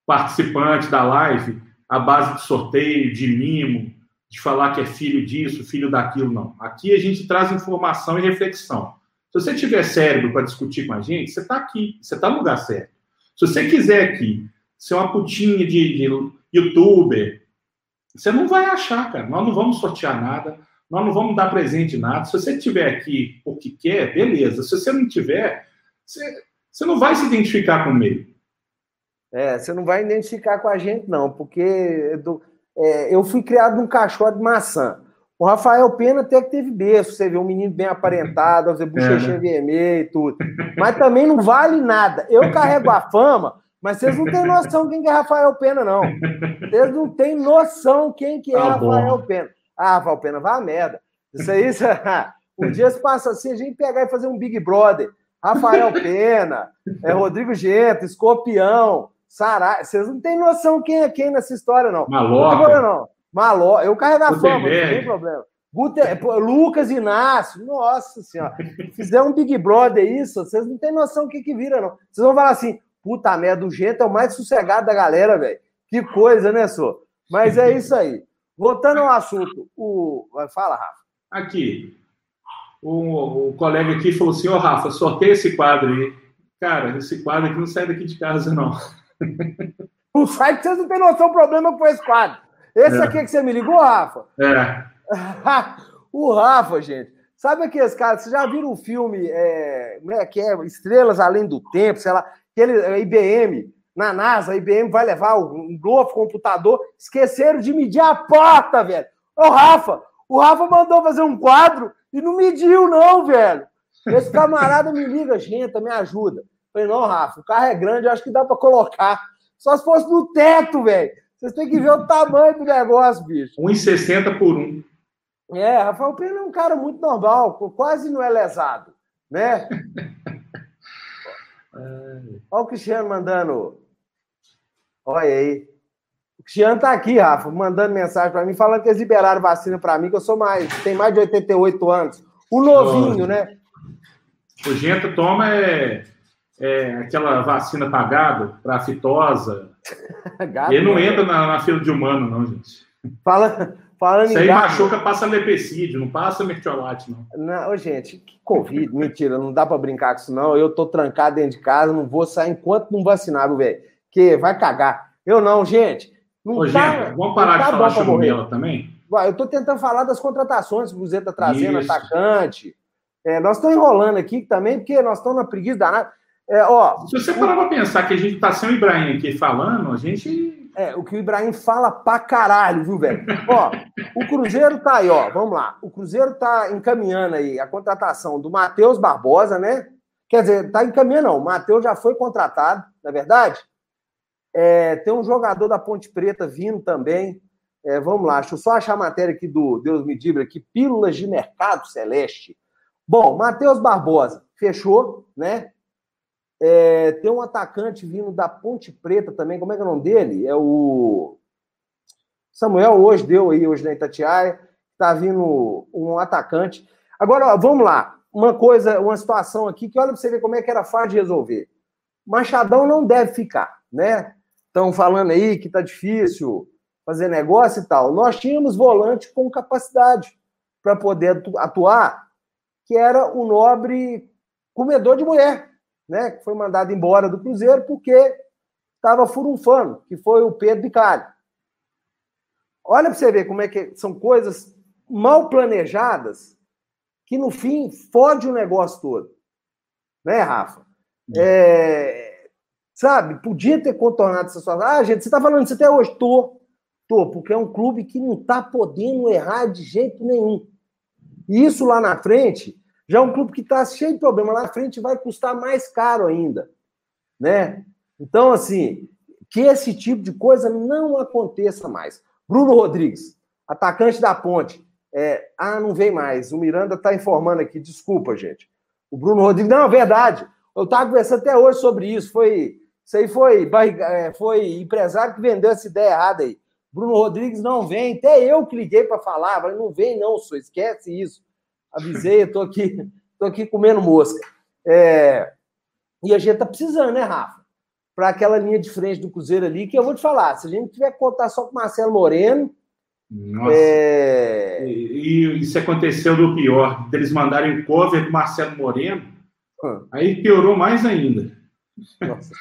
participante da live à base de sorteio, de mimo, de falar que é filho disso, filho daquilo, não. Aqui a gente traz informação e reflexão. Se você tiver cérebro para discutir com a gente, você está aqui, você está no lugar certo. Se você quiser aqui ser uma putinha de, de youtuber, você não vai achar, cara. Nós não vamos sortear nada, nós não vamos dar presente nada. Se você tiver aqui o que quer, beleza. Se você não tiver, você, você não vai se identificar com o meio. É, você não vai identificar com a gente, não, porque do, é, eu fui criado num cachorro de maçã. O Rafael Pena até que teve berço, você vê um menino bem aparentado, fazer bochechinha é, né? vermelha e tudo. Mas também não vale nada. Eu carrego a fama mas vocês não têm noção quem que é Rafael Pena, não. Vocês não têm noção quem que é tá Rafael Pena. Ah, Rafael Pena, vai a merda. Isso aí, isso, um dia se passa assim, a gente pegar e fazer um Big Brother. Rafael Pena, é Rodrigo Gento, Escorpião, Sará. Vocês não têm noção quem é quem nessa história, não. Maloca. Não, não. Maló. Eu carrego a fama, não tem problema. Lucas Inácio, nossa senhora. Fizer um Big Brother isso, vocês não têm noção o que, que vira, não. Vocês vão falar assim, Puta merda, o Gento é o mais sossegado da galera, velho. Que coisa, né, Sô? Mas é isso aí. Voltando ao assunto, o. Fala, Rafa. Aqui. O, o colega aqui falou assim: Ô, oh, Rafa, sorteia esse quadro aí. Cara, esse quadro aqui não sai daqui de casa, não. O site, vocês não têm noção do problema com esse quadro. Esse é. aqui que você me ligou, Rafa? É. o Rafa, gente. Sabe aqueles caras, vocês já viram o filme é, é, que é Estrelas Além do Tempo, sei lá, aquele a IBM, na NASA, a IBM vai levar um novo computador, esqueceram de medir a porta, velho. Ô, Rafa, o Rafa mandou fazer um quadro e não mediu, não, velho. Esse camarada me liga, gente, me ajuda. falei, não, Rafa, o carro é grande, eu acho que dá para colocar. Só se fosse no teto, velho. Vocês têm que ver o tamanho do negócio, bicho. 1,60 por 1. É, Rafael Pena é um cara muito normal, quase não é lesado, né? Olha o Cristiano mandando. Olha aí. O Cristiano tá aqui, Rafa, mandando mensagem para mim, falando que eles liberaram vacina para mim, que eu sou mais, tem mais de 88 anos. O novinho, né? O Gento toma é, é aquela vacina pagada para fitosa. Ele não né? entra na, na fila de humano, não, gente. Fala, Falando Isso aí gato, machuca, passa lepecídio, não passa mertiolate, não. Não, gente, que Covid, mentira, não dá para brincar com isso, não. Eu tô trancado dentro de casa, não vou sair enquanto não vacinar, velho. Que vai cagar. Eu não, gente. Não Ô, tá, gente, vamos parar de tá falar chumela também? Eu tô tentando falar das contratações que o Cruzeiro tá trazendo, Isso. atacante. É, nós estamos enrolando aqui também, porque nós estamos na preguiça danada. É, ó, Se você parar para pensar que a gente está sem o Ibrahim aqui falando, a gente. É, o que o Ibrahim fala pra caralho, viu, velho? ó, o Cruzeiro tá aí, ó. Vamos lá. O Cruzeiro tá encaminhando aí a contratação do Matheus Barbosa, né? Quer dizer, tá encaminhando, não. O Matheus já foi contratado, não é verdade? É, tem um jogador da Ponte Preta vindo também. É, vamos lá, deixa eu só achar a matéria aqui do Deus me livre aqui, Pílulas de Mercado Celeste. Bom, Matheus Barbosa, fechou, né? É, tem um atacante vindo da Ponte Preta também, como é que é o nome dele? É o Samuel hoje deu aí, hoje na Itatiaia, tá vindo um atacante. Agora, ó, vamos lá, uma coisa, uma situação aqui que olha para você ver como é que era fácil de resolver. Machadão não deve ficar, né? Estão falando aí que tá difícil fazer negócio e tal. Nós tínhamos volante com capacidade para poder atuar, que era o nobre comedor de mulher, né? Que foi mandado embora do Cruzeiro porque estava furunfando, que foi o Pedro Bicalho. Olha para você ver como é que são coisas mal planejadas que no fim fode o negócio todo. Né, Rafa? É, sabe, podia ter contornado essa situação. Ah, gente, você está falando isso até hoje? Tô. Tô, porque é um clube que não está podendo errar de jeito nenhum. E isso lá na frente, já é um clube que está cheio de problema. Lá na frente vai custar mais caro ainda. Né? Então, assim, que esse tipo de coisa não aconteça mais. Bruno Rodrigues, atacante da ponte. É, ah, não vem mais. O Miranda está informando aqui. Desculpa, gente. O Bruno Rodrigues. Não, é verdade. Eu estava conversando até hoje sobre isso. Foi, isso aí foi, é, foi empresário que vendeu essa ideia errada aí. Bruno Rodrigues não vem. Até eu que liguei para falar, falei, não vem, não, só esquece isso. Avisei, eu tô aqui, tô aqui comendo mosca. É... E a gente tá precisando, né, Rafa? Para aquela linha de frente do Cruzeiro ali, que eu vou te falar, se a gente tiver que contar só com o Marcelo Moreno. Nossa. É... E, e isso aconteceu do pior, deles mandarem o cover do Marcelo Moreno. Hum. Aí piorou mais ainda. Nossa,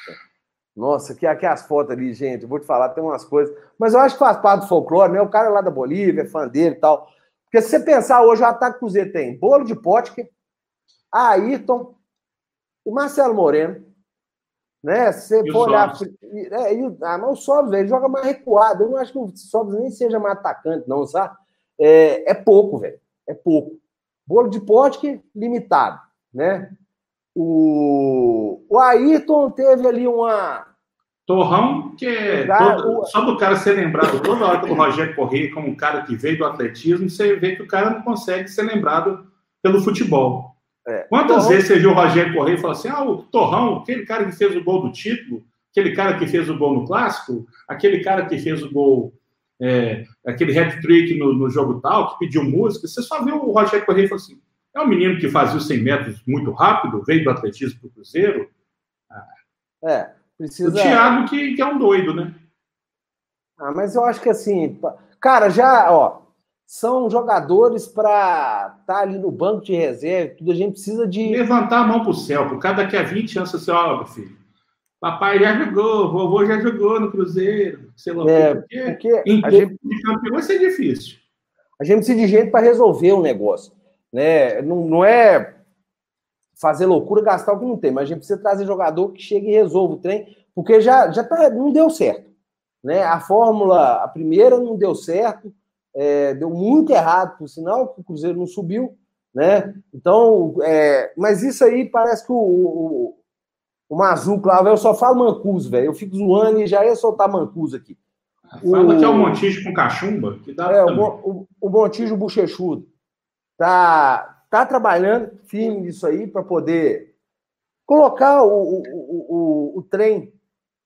nossa, que aqui as fotos ali, gente, eu vou te falar, tem umas coisas. Mas eu acho que faz parte do folclore, né? O cara lá da Bolívia, é fã dele e tal. Porque se você pensar hoje, o ataque Cruzeiro tem Bolo de Potker, Ayrton e Marcelo Moreno. Né? Se você for olhar. É, e, ah, mas o Sobs, ele joga mais recuado. Eu não acho que o Sobs nem seja mais atacante, não, sabe? É, é pouco, velho. É pouco. Bolo de Potker, limitado, né? O, o Ayrton teve ali uma. Torrão, que é todo, só do cara ser lembrado toda hora do Rogério Corrêa como um cara que veio do atletismo, você vê que o cara não consegue ser lembrado pelo futebol. É. Quantas Torrão... vezes você viu o Rogério Corrêa e falou assim: ah, o Torrão, aquele cara que fez o gol do título, aquele cara que fez o gol no clássico, aquele cara que fez o gol, é, aquele hat-trick no, no, jogo tal, que pediu música, você só viu o Rogério Corrêa e falou assim: é um menino que fazia os 100 metros muito rápido, veio do atletismo para o Cruzeiro. É, precisa. O Thiago, que, que é um doido, né? Ah, mas eu acho que assim, cara, já, ó, são jogadores para estar tá ali no banco de reserva, tudo a gente precisa de. Levantar a mão para o céu, por cada daqui a 20 anos, assim, ó, meu filho. Papai já jogou, vovô já jogou no Cruzeiro, sei lá é, porque, porque em a gente... de campeão vai ser difícil. A gente precisa de gente para resolver o um negócio. Né? Não, não é fazer loucura, gastar o que não tem, mas a gente precisa trazer jogador que chegue e resolva o trem, porque já, já tá, não deu certo. Né? A fórmula, a primeira não deu certo, é, deu muito errado, por sinal, que o Cruzeiro não subiu. Né? Então, é, mas isso aí parece que o, o, o Mazuco lá, eu só falo Mancuso, velho. Eu fico zoando e já ia soltar Mancuso aqui. Fala o, que é o Montijo com cachumba, que dá é, o, o, o Montijo bochechudo tá, tá trabalhando firme nisso aí para poder colocar o, o, o, o, trem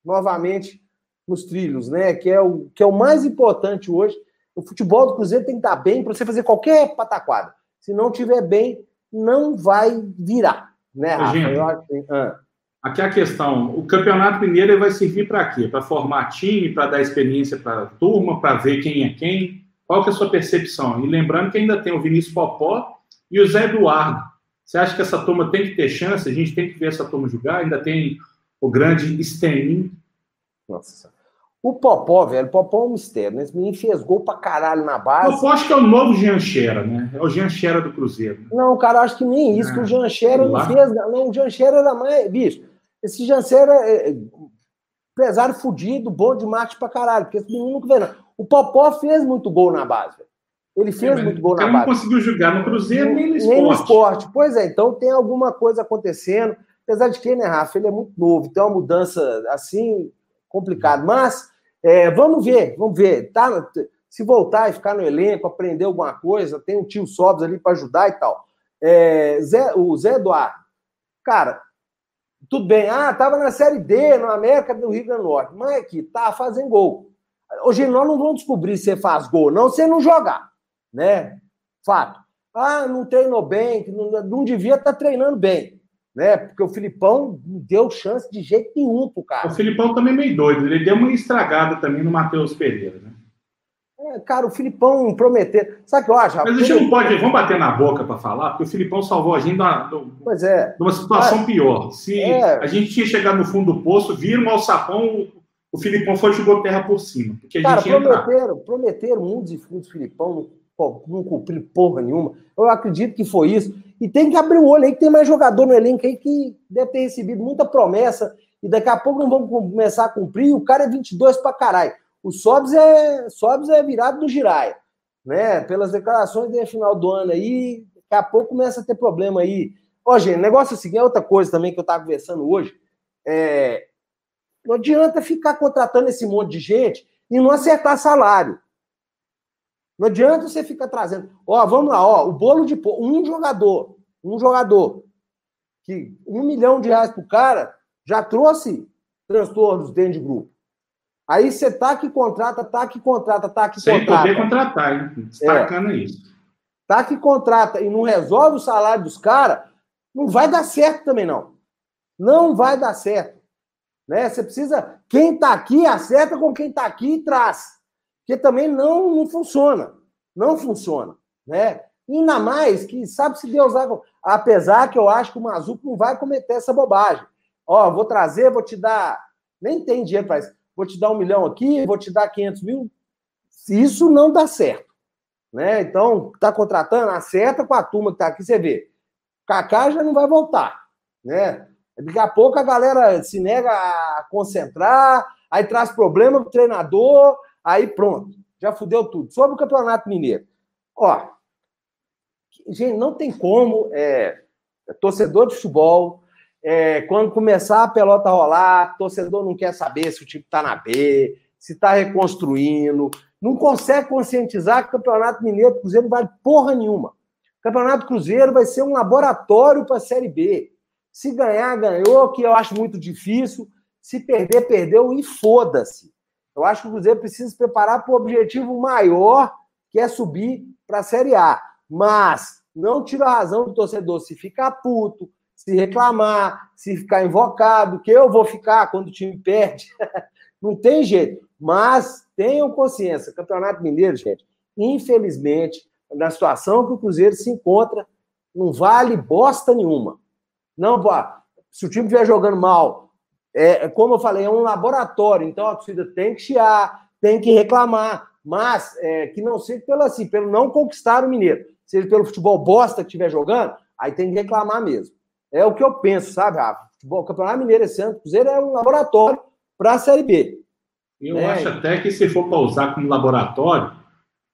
novamente nos trilhos, né? Que é, o, que é o mais importante hoje. O futebol do Cruzeiro tem que estar bem para você fazer qualquer pataquada. Se não tiver bem, não vai virar, né, Rafa? Ah. Aqui é a questão: o Campeonato Mineiro vai servir para quê? Para formar time, para dar experiência para a turma, para ver quem é quem. Qual que é a sua percepção? E lembrando que ainda tem o Vinícius Popó e o Zé Eduardo. Você acha que essa turma tem que ter chance? A gente tem que ver essa turma jogar? Ainda tem o grande Stenin. Nossa. O Popó, velho, o Popó é um mistério, né? Esse menino fez gol pra caralho na base. O Popó acho que é o novo Jean Xera, né? É o Jean Xera do Cruzeiro. Não, cara, acho que nem isso, que o Jean Xera não fez. Não, o Jean Xera era mais. Bicho, esse Jean Xera é, é empresário fudido, bom de marketing pra caralho, porque esse menino nunca vê, não. O Popó fez muito gol na base, velho. Ele fez é, muito gol na base. Ele não conseguiu jogar no Cruzeiro nem no esporte. Nem no esporte. Pois é, então tem alguma coisa acontecendo. Apesar de que, né, Rafa, ele é muito novo, então é uma mudança assim, complicada. Mas é, vamos ver, vamos ver. Tá, se voltar e ficar no elenco, aprender alguma coisa, tem um tio Sobs ali para ajudar e tal. É, Zé, o Zé Eduardo, cara, tudo bem. Ah, tava na Série D, no América do Rio Grande do Norte. Mas é que tá fazendo gol. Hoje nós não vamos descobrir se você faz gol, não, se não jogar, né? Fato. Ah, não treinou bem, não, não devia estar tá treinando bem, né? Porque o Filipão não deu chance de jeito nenhum pro cara. O Filipão também é meio doido, ele deu uma estragada também no Matheus Pereira, né? É, cara, o Filipão prometer. Sabe o que eu acho? Mas a gente não pode. Vamos bater na boca para falar, porque o Filipão salvou a gente de pois é. uma situação pior. Se é. a gente tinha chegado no fundo do poço, viram o alçapão, o Filipão foi e jogou terra por cima. Porque a cara, gente prometeram, prometeram mundos e fundos Filipão, não, não cumpriu porra nenhuma. Eu acredito que foi isso. E tem que abrir o olho aí, que tem mais jogador no elenco aí que deve ter recebido muita promessa. E daqui a pouco não vão começar a cumprir. E o cara é 22 pra caralho. O Sobs é, Sobs é virado do Giraia, né? Pelas declarações de final do ano aí, daqui a pouco começa a ter problema aí. Ó, gente, negócio seguinte, é outra coisa também que eu estava conversando hoje. É, não adianta ficar contratando esse monte de gente e não acertar salário. Não adianta você ficar trazendo. Ó, vamos lá, ó, o bolo de um jogador, um jogador que um milhão de reais pro cara já trouxe transtornos dentro de grupo. Aí você tá que contrata, tá que contrata, tá que Sem contrata. Sem poder contratar, hein? Destacando é. isso. Tá que contrata e não resolve o salário dos caras, não vai dar certo também, não. Não vai dar certo. Né? Você precisa. Quem tá aqui acerta com quem tá aqui e traz. Porque também não, não funciona. Não funciona. Né? Ainda mais que sabe se Deus vai. Apesar que eu acho que o Mazuco não vai cometer essa bobagem. Ó, vou trazer, vou te dar. Nem tem dinheiro para isso vou te dar um milhão aqui, vou te dar 500 mil. Isso não dá certo. Né? Então, está contratando, acerta com a turma que está aqui, você vê. Kaká já não vai voltar. Né? Daqui a pouco a galera se nega a concentrar, aí traz problema pro treinador, aí pronto, já fudeu tudo. Sobre o Campeonato Mineiro. Ó, gente, não tem como, é, torcedor de futebol, é, quando começar a pelota rolar, torcedor não quer saber se o time está na B, se está reconstruindo, não consegue conscientizar que o Campeonato Mineiro do Cruzeiro não vale porra nenhuma. O Campeonato Cruzeiro vai ser um laboratório para a Série B. Se ganhar, ganhou, que eu acho muito difícil. Se perder, perdeu e foda-se. Eu acho que o Cruzeiro precisa se preparar para o objetivo maior, que é subir para a Série A. Mas não tira a razão do torcedor se ficar puto, se reclamar, se ficar invocado, que eu vou ficar quando o time perde. Não tem jeito. Mas tenham consciência, Campeonato Mineiro, gente, infelizmente, na situação que o Cruzeiro se encontra, não vale bosta nenhuma. Não, se o time estiver jogando mal, é, como eu falei, é um laboratório, então a torcida tem que chiar, tem que reclamar, mas é, que não seja pelo assim, pelo não conquistar o Mineiro, seja pelo futebol bosta que estiver jogando, aí tem que reclamar mesmo. É o que eu penso, sabe, Rafa? O Campeonato Mineiro esse ano, Cruzeiro é um laboratório para a Série B. Eu é. acho até que se for para usar como laboratório,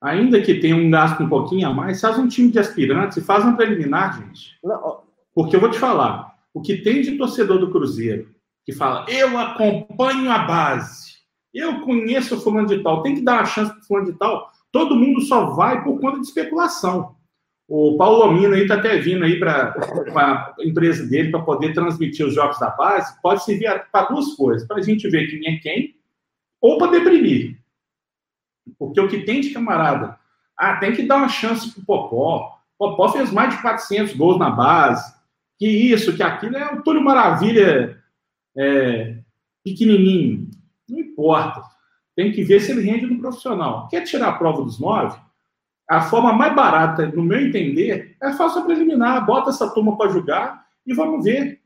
ainda que tenha um gasto um pouquinho a mais, faz um time de aspirantes e faz um preliminar, gente. Não. Porque eu vou te falar, o que tem de torcedor do Cruzeiro que fala, eu acompanho a base, eu conheço o fulano de tal, tem que dar uma chance para o fulano de tal, todo mundo só vai por conta de especulação. O Paulo Lomino aí está até vindo aí para a empresa dele para poder transmitir os jogos da base. Pode servir para duas coisas: para a gente ver quem é quem, ou para deprimir. Porque o que tem de camarada, ah, tem que dar uma chance para o Popó. Popó fez mais de 400 gols na base. Que isso, que aquilo é o Túlio Maravilha é, pequenininho. Não importa. Tem que ver se ele rende no profissional. Quer tirar a prova dos nove? A forma mais barata, no meu entender, é faça preliminar, bota essa turma para jogar e vamos ver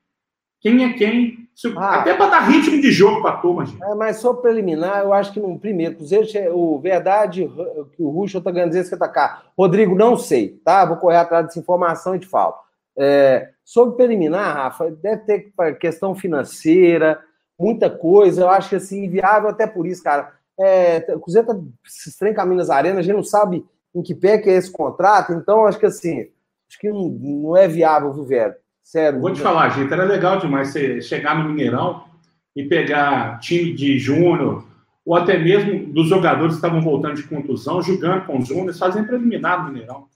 quem é quem. ah, até para dar ritmo de jogo para a turma, gente. É, mas só preliminar, eu acho que no primeiro, Cruzeiro, o verdade que o Ruxo está ganhando esse atacar. Rodrigo, não sei, tá? Vou correr atrás dessa informação e te falo. É, sobre preliminar, Rafa, deve ter questão financeira, muita coisa. Eu acho que assim, inviável até por isso, cara. É, o Cruzeiro tá se trem Minas Arena, a gente não sabe em que pé que é esse contrato, então acho que assim, acho que não, não é viável, viu, velho? Sério. Vou te falar, gente, era legal demais você chegar no Mineirão e pegar time de júnior, ou até mesmo dos jogadores que estavam voltando de contusão, jogando com os júniores, fazendo preliminar no Mineirão.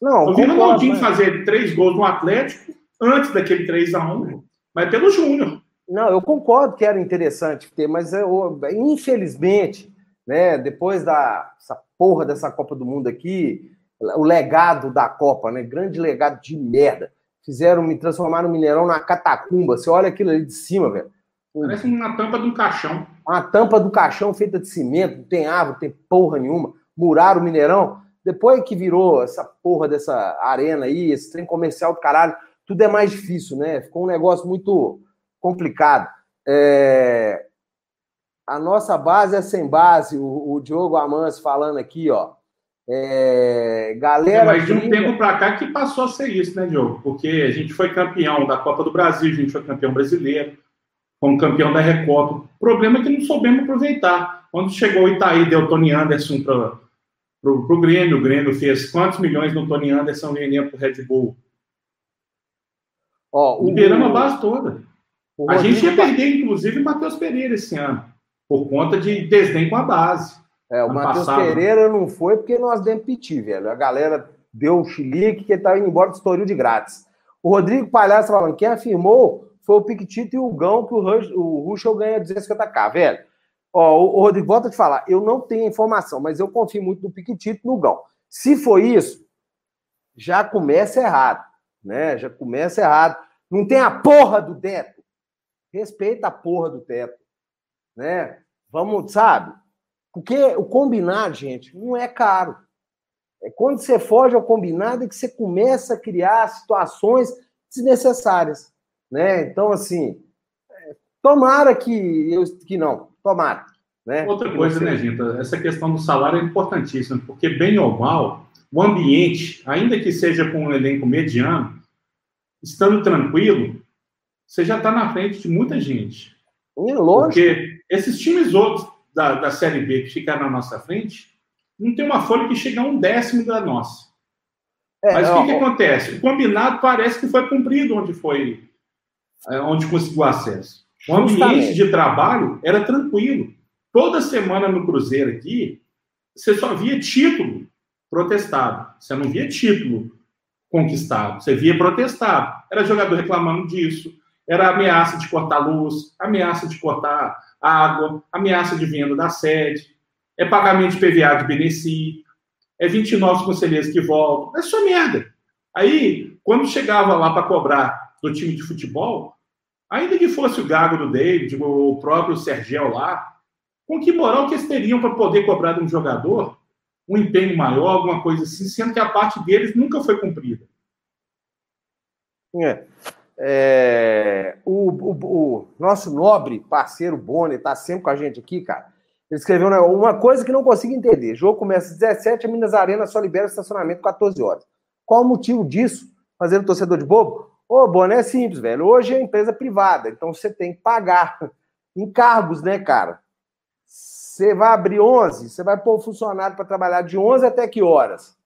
Não, Eu vi o Ronaldinho mas... fazer três gols no Atlético antes daquele 3 a 1 mas pelo Júnior. Não, eu concordo que era interessante ter, mas eu, infelizmente, né, depois da essa porra dessa Copa do Mundo aqui, o legado da Copa, né, grande legado de merda fizeram me transformar no Mineirão na catacumba. Você olha aquilo ali de cima, velho. Parece uma tampa de um caixão. Uma tampa do caixão feita de cimento, não tem árvore, não tem porra nenhuma. Muraram o Mineirão. Depois que virou essa porra dessa arena aí, esse trem comercial do caralho, tudo é mais difícil, né? Ficou um negócio muito complicado. É... A nossa base é sem base. O, o Diogo Amans falando aqui, ó. É, galera. Mas de um tempo para cá que passou a ser isso, né, Diogo? Porque a gente foi campeão da Copa do Brasil, a gente foi campeão brasileiro, como campeão da Recopa. O problema é que não soubemos aproveitar. Quando chegou o Itaí, deu Tony Anderson para o Grêmio, o Grêmio fez quantos milhões no Tony Anderson vendendo para o Red Bull? Ó, o... Liberamos a base toda. O a gente ia perder, inclusive, o Matheus Pereira esse ano, por conta de desdém com a base. É, o Matheus Pereira não foi porque nós demos piti, velho. A galera deu um chilique que ele estava indo embora do Estoril de grátis. O Rodrigo Palhaço falando, quem afirmou foi o Piquetito e o Gão que o, Rush, o Ruschel ganha 250k, velho. Ó, o, Rodrigo, volta te falar, eu não tenho informação, mas eu confio muito no Piquetito e no Gão. Se for isso, já começa errado, né? Já começa errado. Não tem a porra do teto. Respeita a porra do teto, né? Vamos, sabe? Porque o combinado, gente, não é caro. É quando você foge ao combinado é que você começa a criar situações desnecessárias. Né? Então, assim, é, tomara que, eu, que não, tomara. Né? Outra coisa, né, gente? Essa questão do salário é importantíssima, porque, bem ou mal, o ambiente, ainda que seja com um elenco mediano, estando tranquilo, você já está na frente de muita gente. É lógico. Porque esses times outros da, da Série B que fica na nossa frente, não tem uma folha que chega a um décimo da nossa. É, Mas o que, que, acontece? O combinado parece que foi cumprido onde foi, é, onde conseguiu acesso. O ambiente de trabalho era tranquilo. Toda semana no Cruzeiro aqui, você só via título protestado. Você não via título conquistado. Você via protestado. Era jogador reclamando disso. Era ameaça de cortar luz, ameaça de cortar água, ameaça de venda da sede, é pagamento de PVA de Beneci, é 29 conselheiros que voltam, é só merda. Aí, quando chegava lá para cobrar do time de futebol, ainda que fosse o Gago do David, ou o próprio Sergio lá, com que moral que eles teriam para poder cobrar de um jogador um empenho maior, alguma coisa assim, sendo que a parte deles nunca foi cumprida? É. É, o, o, o, nosso nobre parceiro Bonner está sempre com a gente aqui, cara. Ele escreveu né, uma coisa que não consigo entender. O jogo começa às 17, a Minas Arena só libera estacionamento 14 horas. Qual o motivo disso? Fazendo torcedor de bobo? Ô, Bonner, é simples, velho. Hoje é empresa privada, então você tem que pagar encargos, né, cara? Você vai abrir 11, você vai pôr o funcionário para trabalhar de 11 até que horas?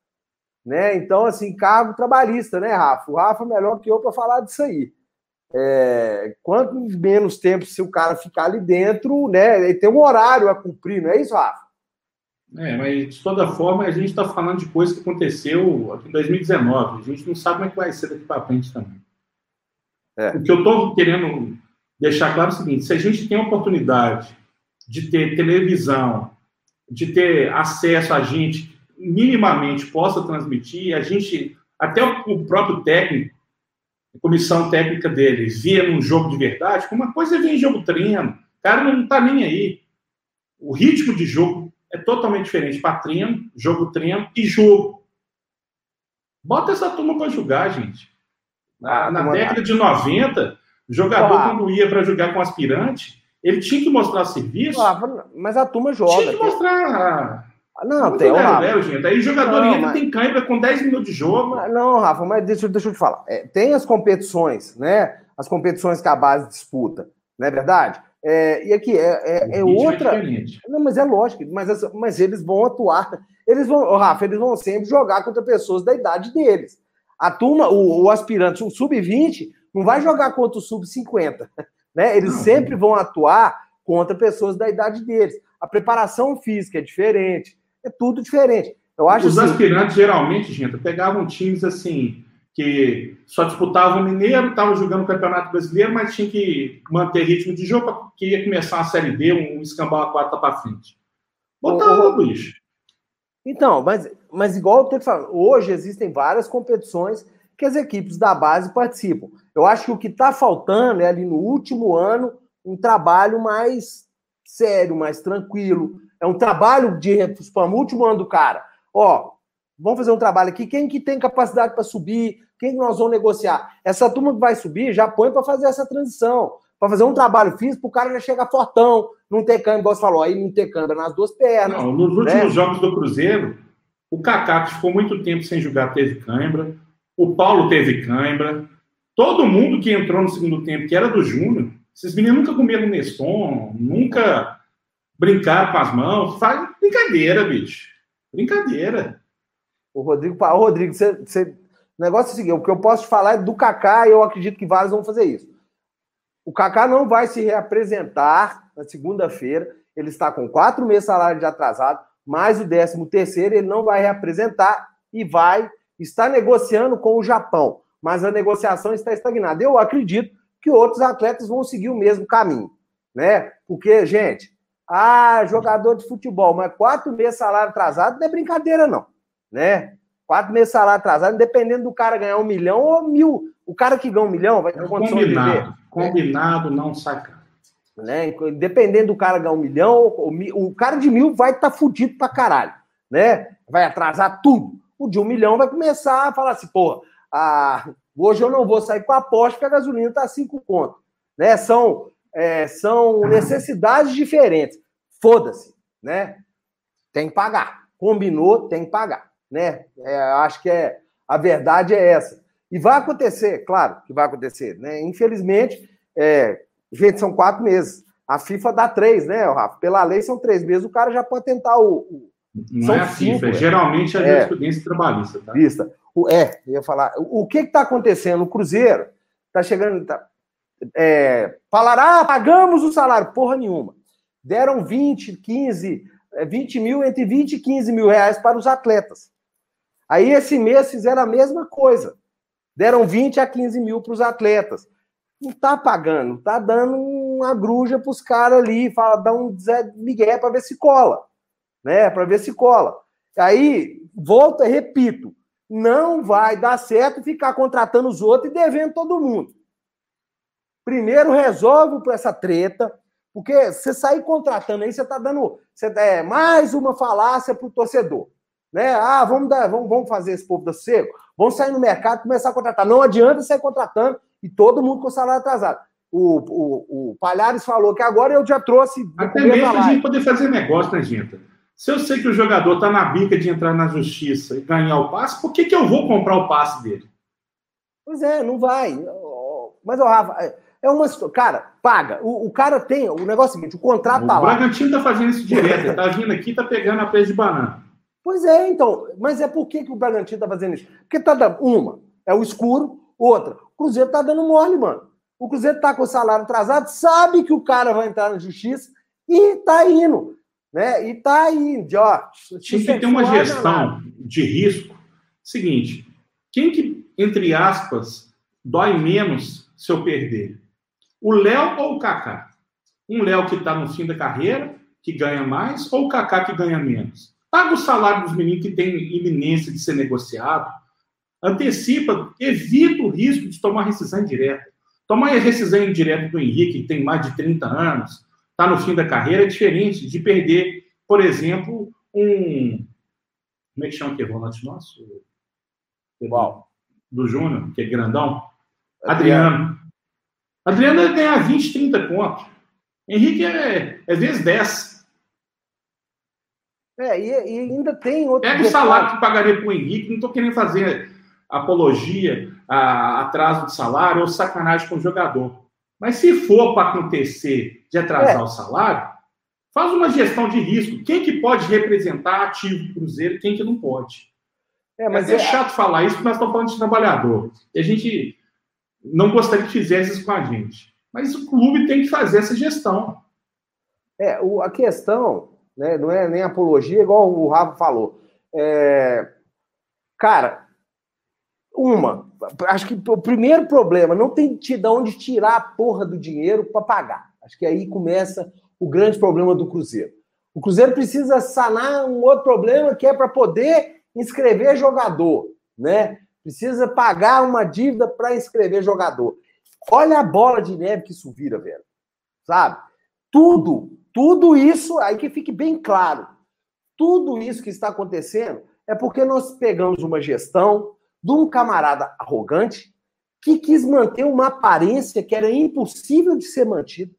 Né? Então, assim, cargo trabalhista, né, Rafa? O Rafa é melhor que eu para falar disso aí. É, quanto menos tempo se o cara ficar ali dentro, né? Ele tem um horário a cumprir, não é isso, Rafa? É, mas de toda forma a gente está falando de coisa que aconteceu em 2019. A gente não sabe como é que vai ser daqui para frente também. É. O que eu estou querendo deixar claro é o seguinte: se a gente tem a oportunidade de ter televisão, de ter acesso a gente minimamente possa transmitir, a gente, até o próprio técnico, a comissão técnica deles, via num jogo de verdade, uma coisa é ver em jogo treino, o cara não está nem aí. O ritmo de jogo é totalmente diferente para treino, jogo treino e jogo. Bota essa turma para jogar, gente. Na, na década de 90, O jogador, ah. quando ia para jogar com aspirante, ele tinha que mostrar serviço. Ah, mas a turma joga. Tinha que mostrar. Não, tem. Rafa. gente. Aí o jogador não, entra mas... tem cãibra com 10 minutos de jogo. Não, Rafa, mas deixa, deixa eu te falar. É, tem as competições, né? As competições que a base disputa, não é verdade? É, e aqui é, é, é outra. É não, mas é lógico, mas, mas eles vão atuar. Eles vão, Rafa, eles vão sempre jogar contra pessoas da idade deles. A turma, o, o aspirante, o sub-20, não vai jogar contra o sub-50. Né? Eles não, sempre vão atuar contra pessoas da idade deles. A preparação física é diferente, é tudo diferente. Eu acho Os assim, aspirantes, geralmente, gente, pegavam times assim que só disputavam o Mineiro, estavam jogando o Campeonato Brasileiro, mas tinha que manter ritmo de jogo porque ia começar a Série B, um escambau a quarta para frente. Botava, o, bicho. Então, mas, mas igual eu estou te falando, hoje existem várias competições que as equipes da base participam. Eu acho que o que está faltando é ali no último ano um trabalho mais sério, mais tranquilo. É um trabalho de para o último ano do cara. Ó, vamos fazer um trabalho aqui. Quem que tem capacidade para subir? Quem que nós vamos negociar? Essa turma que vai subir já põe para fazer essa transição, para fazer um trabalho físico, o cara já chegar fortão, não ter câmbio, igual você falou, aí não ter câmbio nas duas pernas. Não, nos últimos né? jogos do Cruzeiro, o Kaká, que ficou muito tempo sem jogar, teve cãibra. O Paulo teve cãibra. Todo mundo que entrou no segundo tempo, que era do Júnior, esses meninos nunca comeram Neston, nunca brincaram com as mãos. Faz brincadeira, bicho. Brincadeira. O Rodrigo, o Rodrigo, você, você, o negócio é o seguinte: o que eu posso falar é do Kaká, e eu acredito que vários vão fazer isso. O Kaká não vai se reapresentar na segunda-feira. Ele está com quatro meses de salário de atrasado, mais o décimo terceiro, ele não vai reapresentar e vai está negociando com o Japão, mas a negociação está estagnada. Eu acredito que outros atletas vão seguir o mesmo caminho, né? Porque, gente, ah, jogador de futebol, mas quatro meses salário atrasado não é brincadeira, não, né? Quatro meses salário atrasado, dependendo do cara ganhar um milhão ou mil. O cara que ganha um milhão vai ter é condição combinado, de viver. Combinado, não saca. Né? Dependendo do cara ganhar um milhão, o, cara de mil vai estar tá fudido pra caralho, né? Vai atrasar tudo o de um milhão vai começar a falar assim, pô, ah, hoje eu não vou sair com a aposta porque a gasolina está cinco conto. Né? São, é, são necessidades diferentes. Foda-se, né? Tem que pagar. Combinou, tem que pagar. Né? É, acho que é, a verdade é essa. E vai acontecer, claro que vai acontecer. Né? Infelizmente, é, gente, são quatro meses. A FIFA dá três, né, Rafa? Pela lei são três meses, o cara já pode tentar o, não São é a FIFA, é geralmente a é. jurisprudência trabalhista. Tá? Vista. O, é, eu ia falar. O, o que está acontecendo? O Cruzeiro está chegando. Tá, é, falar, ah, pagamos o salário. Porra nenhuma. Deram 20, 15, 20 mil, entre 20 e 15 mil reais para os atletas. Aí esse mês fizeram a mesma coisa. Deram 20 a 15 mil para os atletas. Não está pagando, está dando uma gruja para os caras ali, fala, dá um Zé Miguel para ver se cola né? Para ver se cola. Aí, volta e repito, não vai dar certo ficar contratando os outros e devendo todo mundo. Primeiro resolve essa treta, porque você sair contratando aí, você está dando você, é, mais uma falácia para o torcedor. Né? Ah, vamos, dar, vamos, vamos fazer esse povo da seco, vamos sair no mercado e começar a contratar. Não adianta sair contratando e todo mundo com salário atrasado. O, o, o Palhares falou que agora eu já trouxe. Até mesmo a gente poder fazer negócio, né, gente? Se eu sei que o jogador está na bica de entrar na justiça e ganhar o passe, por que, que eu vou comprar o passe dele? Pois é, não vai. Mas, ó, Rafa, é uma. Cara, paga. O, o cara tem. O negócio é o seguinte: o contrato o tá lá. O Bragantino tá fazendo isso direto. Ele tá vindo aqui tá pegando a pés de banana. Pois é, então. Mas é por que, que o Bragantino tá fazendo isso? Porque tá dando. Uma, é o escuro. Outra, o Cruzeiro tá dando mole, mano. O Cruzeiro tá com o salário atrasado, sabe que o cara vai entrar na justiça e tá indo. Né? E tá aí, ó. Tinha que ter uma gestão de risco. Seguinte, quem que, entre aspas, dói menos se eu perder? O Léo ou o Kaká? Um Léo que está no fim da carreira, que ganha mais, ou o Kaká que ganha menos? Paga o salário dos meninos que tem iminência de ser negociado, antecipa, evita o risco de tomar rescisão indireta. Tomar a rescisão indireta do Henrique, que tem mais de 30 anos, está no fim da carreira, é diferente de perder, por exemplo, um. Como é que chama aquele volante nosso? Qual? Do Júnior, que é grandão. Adriano. Adriano ia ganhar 20, 30 pontos. Henrique é, é vezes 10. É, e, e ainda tem outro. Pega o salário que pagaria para o Henrique, não estou querendo fazer apologia a atraso de salário ou sacanagem com o jogador. Mas se for para acontecer de atrasar é. o salário, faz uma gestão de risco. Quem que pode representar ativo do Cruzeiro quem que não pode? É, mas é, é chato falar isso, porque nós estamos falando de trabalhador. E a gente não gostaria que fizesse isso com a gente. Mas o clube tem que fazer essa gestão. É, o, a questão né, não é nem apologia, igual o Rafa falou. É, cara, uma, acho que o primeiro problema, não tem de onde tirar a porra do dinheiro para pagar. Acho que aí começa o grande problema do Cruzeiro. O Cruzeiro precisa sanar um outro problema que é para poder inscrever jogador, né? Precisa pagar uma dívida para inscrever jogador. Olha a bola de neve que isso vira, velho. Sabe? Tudo, tudo isso, aí que fique bem claro. Tudo isso que está acontecendo é porque nós pegamos uma gestão de um camarada arrogante que quis manter uma aparência que era impossível de ser mantida.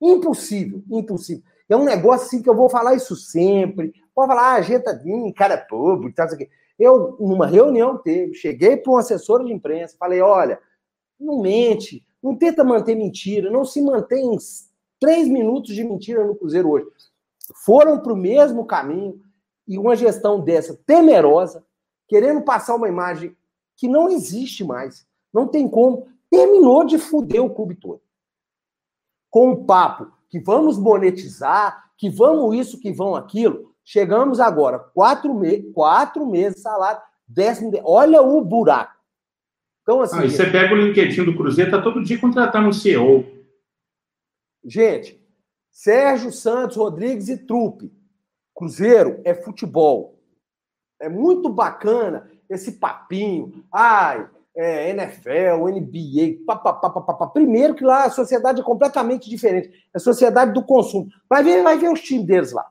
Impossível, impossível. É um negócio assim que eu vou falar isso sempre. Pode falar, ah, a gente tá cara público, tal, isso aqui. Eu, numa reunião teve, cheguei para um assessor de imprensa, falei: olha, não mente, não tenta manter mentira, não se mantém três minutos de mentira no Cruzeiro hoje. Foram para o mesmo caminho e uma gestão dessa temerosa, querendo passar uma imagem que não existe mais, não tem como, terminou de fuder o clube todo. Com o papo que vamos monetizar, que vamos isso, que vão aquilo, Chegamos agora, quatro, me quatro meses salário, décimo. De... Olha o buraco. Então, assim. Ah, você pega o LinkedIn do Cruzeiro, tá todo dia contratando um CEO. Gente, Sérgio Santos, Rodrigues e Trupe. Cruzeiro é futebol. É muito bacana esse papinho. Ai, é, NFL, NBA, papapá, papapá. Primeiro que lá a sociedade é completamente diferente. É a sociedade do consumo. Vai ver, vai ver os times deles lá.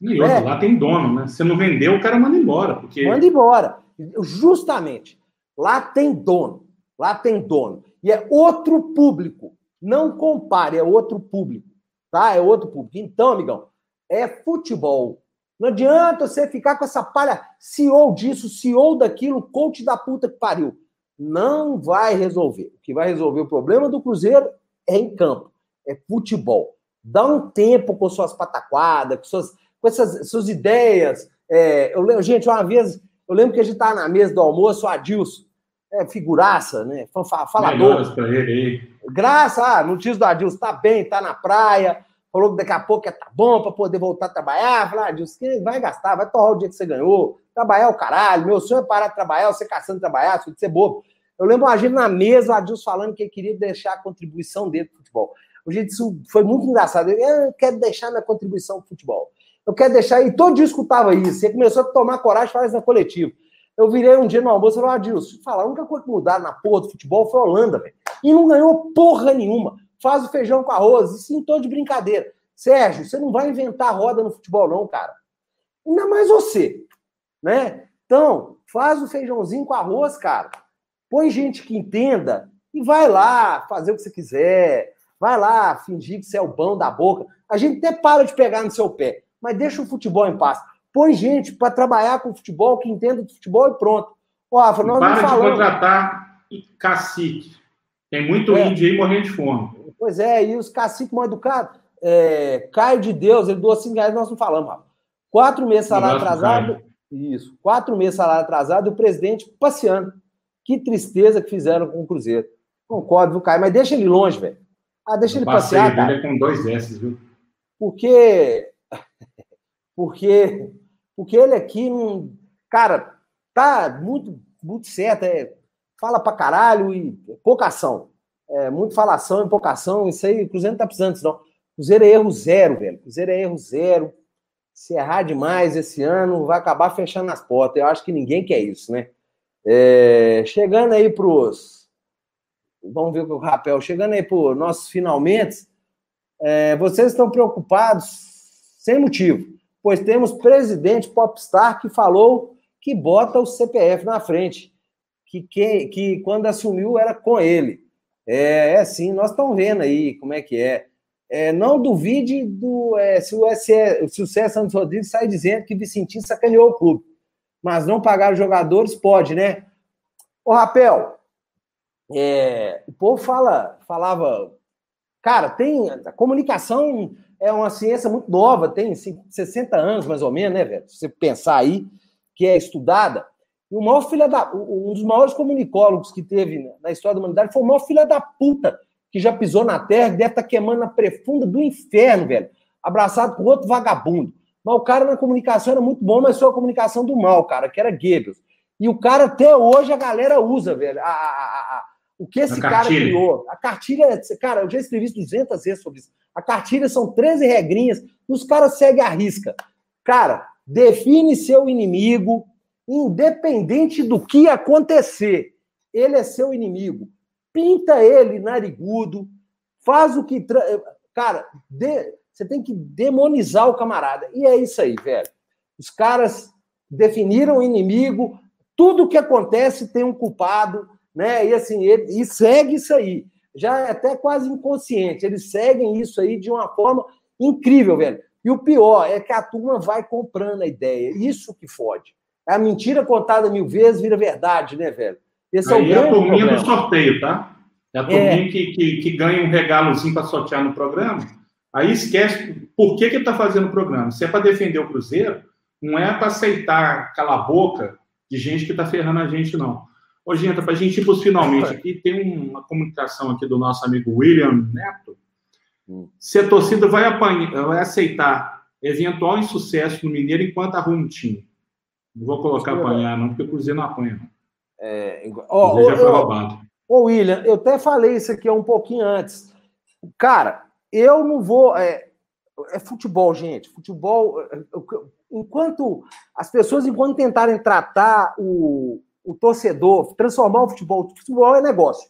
E é. lá tem dono, né? Se não vendeu, o cara manda embora. Porque... Manda embora. Justamente. Lá tem dono. Lá tem dono. E é outro público. Não compare, é outro público. Tá? É outro público. Então, amigão, é futebol. Não adianta você ficar com essa palha CEO disso, CEO daquilo, coach da puta que pariu. Não vai resolver. O que vai resolver o problema do Cruzeiro é em campo. É futebol. Dá um tempo com suas pataquadas, com suas com essas suas ideias. É, eu gente, uma vez, eu lembro que a gente estava na mesa do almoço, o Adilson, é, figuraça, né? Falador. Para ele aí. Graça, ah, notícia do Adilson, tá bem, tá na praia, falou que daqui a pouco é tá bom para poder voltar a trabalhar. Falei, ah, Adilson, quem vai gastar? Vai torrar o dia que você ganhou. Trabalhar é o caralho. Meu sonho é parar de trabalhar, você caçando de trabalhar, você de ser bobo. Eu lembro a gente na mesa, o Adilson falando que ele queria deixar a contribuição dele pro futebol. O gente, isso foi muito engraçado. Ele, eu quero deixar minha contribuição pro futebol. Eu quero deixar, e todo dia escutava isso. Você começou a tomar coragem falar isso na coletiva. Eu virei um dia no almoço e falei, Adilson, falar, a única coisa que mudaram na porra do futebol foi a Holanda, velho. E não ganhou porra nenhuma. Faz o feijão com arroz, isso em todo de brincadeira. Sérgio, você não vai inventar roda no futebol, não, cara. Ainda mais você, né? Então, faz o feijãozinho com arroz, cara. Põe gente que entenda e vai lá fazer o que você quiser. Vai lá fingir que você é o bom da boca. A gente até para de pegar no seu pé mas deixa o futebol em paz. Põe gente para trabalhar com futebol, que entenda de futebol e pronto. Ó, Rafa, nós Para de contratar cacique. Tem muito é. índio aí morrendo de fome. Pois é, e os caciques mal educados. É, Caio de Deus, ele doou 5 reais, nós não falamos, Rafa. Quatro meses salário atrasado. Caio. Isso. Quatro meses salário atrasado e o presidente passeando. Que tristeza que fizeram com o Cruzeiro. Concordo, viu, Caio? Mas deixa ele longe, velho. Ah, deixa ele passear. Dele é com dois S, viu? Porque porque, porque ele aqui. Cara, tá muito, muito certo. É, fala pra caralho e pouca ação. É, muito falação e pouca ação. Isso aí, o Cruzeiro não tá precisando disso, não. Cruzeiro é erro zero, velho. Cruzeiro é erro zero. Se errar demais esse ano, vai acabar fechando as portas. Eu acho que ninguém quer isso, né? É, chegando aí pros. Vamos ver o Rapel. Chegando aí para nossos finalmente. É, vocês estão preocupados sem motivo pois temos presidente popstar que falou que bota o CPF na frente, que, que, que quando assumiu era com ele. É, é sim, nós estamos vendo aí como é que é. é não duvide do é, se o SE, se o César Santos Rodrigues sai dizendo que Vicentinho sacaneou o clube. Mas não pagar os jogadores pode, né? Ô, Rapel, é, o povo fala, falava, cara, tem a comunicação é uma ciência muito nova, tem 60 anos mais ou menos, né, velho? Se você pensar aí, que é estudada. E o maior filho da. Um dos maiores comunicólogos que teve na história da humanidade foi o maior filho da puta que já pisou na terra, deve estar tá queimando na prefunda do inferno, velho. Abraçado com outro vagabundo. Mas o cara na comunicação era muito bom, mas foi a comunicação do mal, cara, que era Goebbels. E o cara, até hoje, a galera usa, velho. A, a, a, o que esse cara criou. A cartilha, cara, eu já escrevi 200 vezes sobre isso. A cartilha são 13 regrinhas, e os caras seguem a risca. Cara, define seu inimigo, independente do que acontecer. Ele é seu inimigo. Pinta ele narigudo, faz o que. Tra... Cara, de... você tem que demonizar o camarada. E é isso aí, velho. Os caras definiram o inimigo, tudo que acontece tem um culpado, né? E assim, ele... e segue isso aí já é até quase inconsciente. Eles seguem isso aí de uma forma incrível, velho. E o pior é que a turma vai comprando a ideia. Isso que fode. É a mentira contada mil vezes vira verdade, né, velho? Esse aí é, o é a turminha problema. do sorteio, tá? É a turminha é. que, que, que, ganha um regalozinho para sortear no programa. Aí esquece por que que está fazendo o programa. Se é para defender o Cruzeiro, não é para aceitar cala a boca de gente que está ferrando a gente, não. Ô, gente, para a gente ir para os finalmente aqui, tem uma comunicação aqui do nosso amigo William Neto. Hum. Se a torcida vai, apanhar, vai aceitar eventual insucesso no Mineiro enquanto arruma um time. Não vou colocar apanhar, não, porque o Cruzeiro não apanha. É, oh, o já foi roubado. Ô, William, eu até falei isso aqui um pouquinho antes. Cara, eu não vou. É, é futebol, gente. Futebol. É, enquanto as pessoas, enquanto tentarem tratar o, o torcedor, transformar o futebol. Futebol é negócio,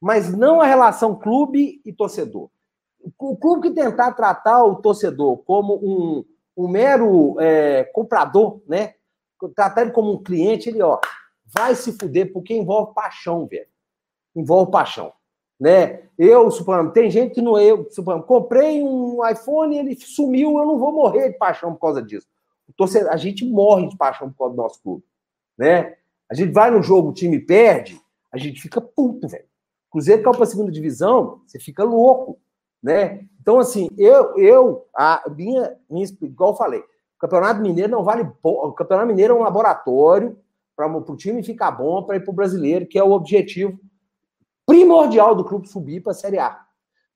mas não a relação clube e torcedor. O clube que tentar tratar o torcedor como um, um mero é, comprador, né? Tratar ele como um cliente, ele, ó, vai se fuder, porque envolve paixão, velho. Envolve paixão. Né? Eu, suponho, tem gente que não eu, suponho, comprei um iPhone, ele sumiu, eu não vou morrer de paixão por causa disso. Torcedor, a gente morre de paixão por causa do nosso clube, né? A gente vai no jogo, o time perde, a gente fica puto, velho. Cruzeiro caiu para a segunda divisão, você fica louco, né? Então, assim, eu, eu a minha, minha igual eu falei, Campeonato Mineiro não vale. O Campeonato Mineiro é um laboratório para o time ficar bom para ir para o brasileiro, que é o objetivo primordial do clube subir para a Série A.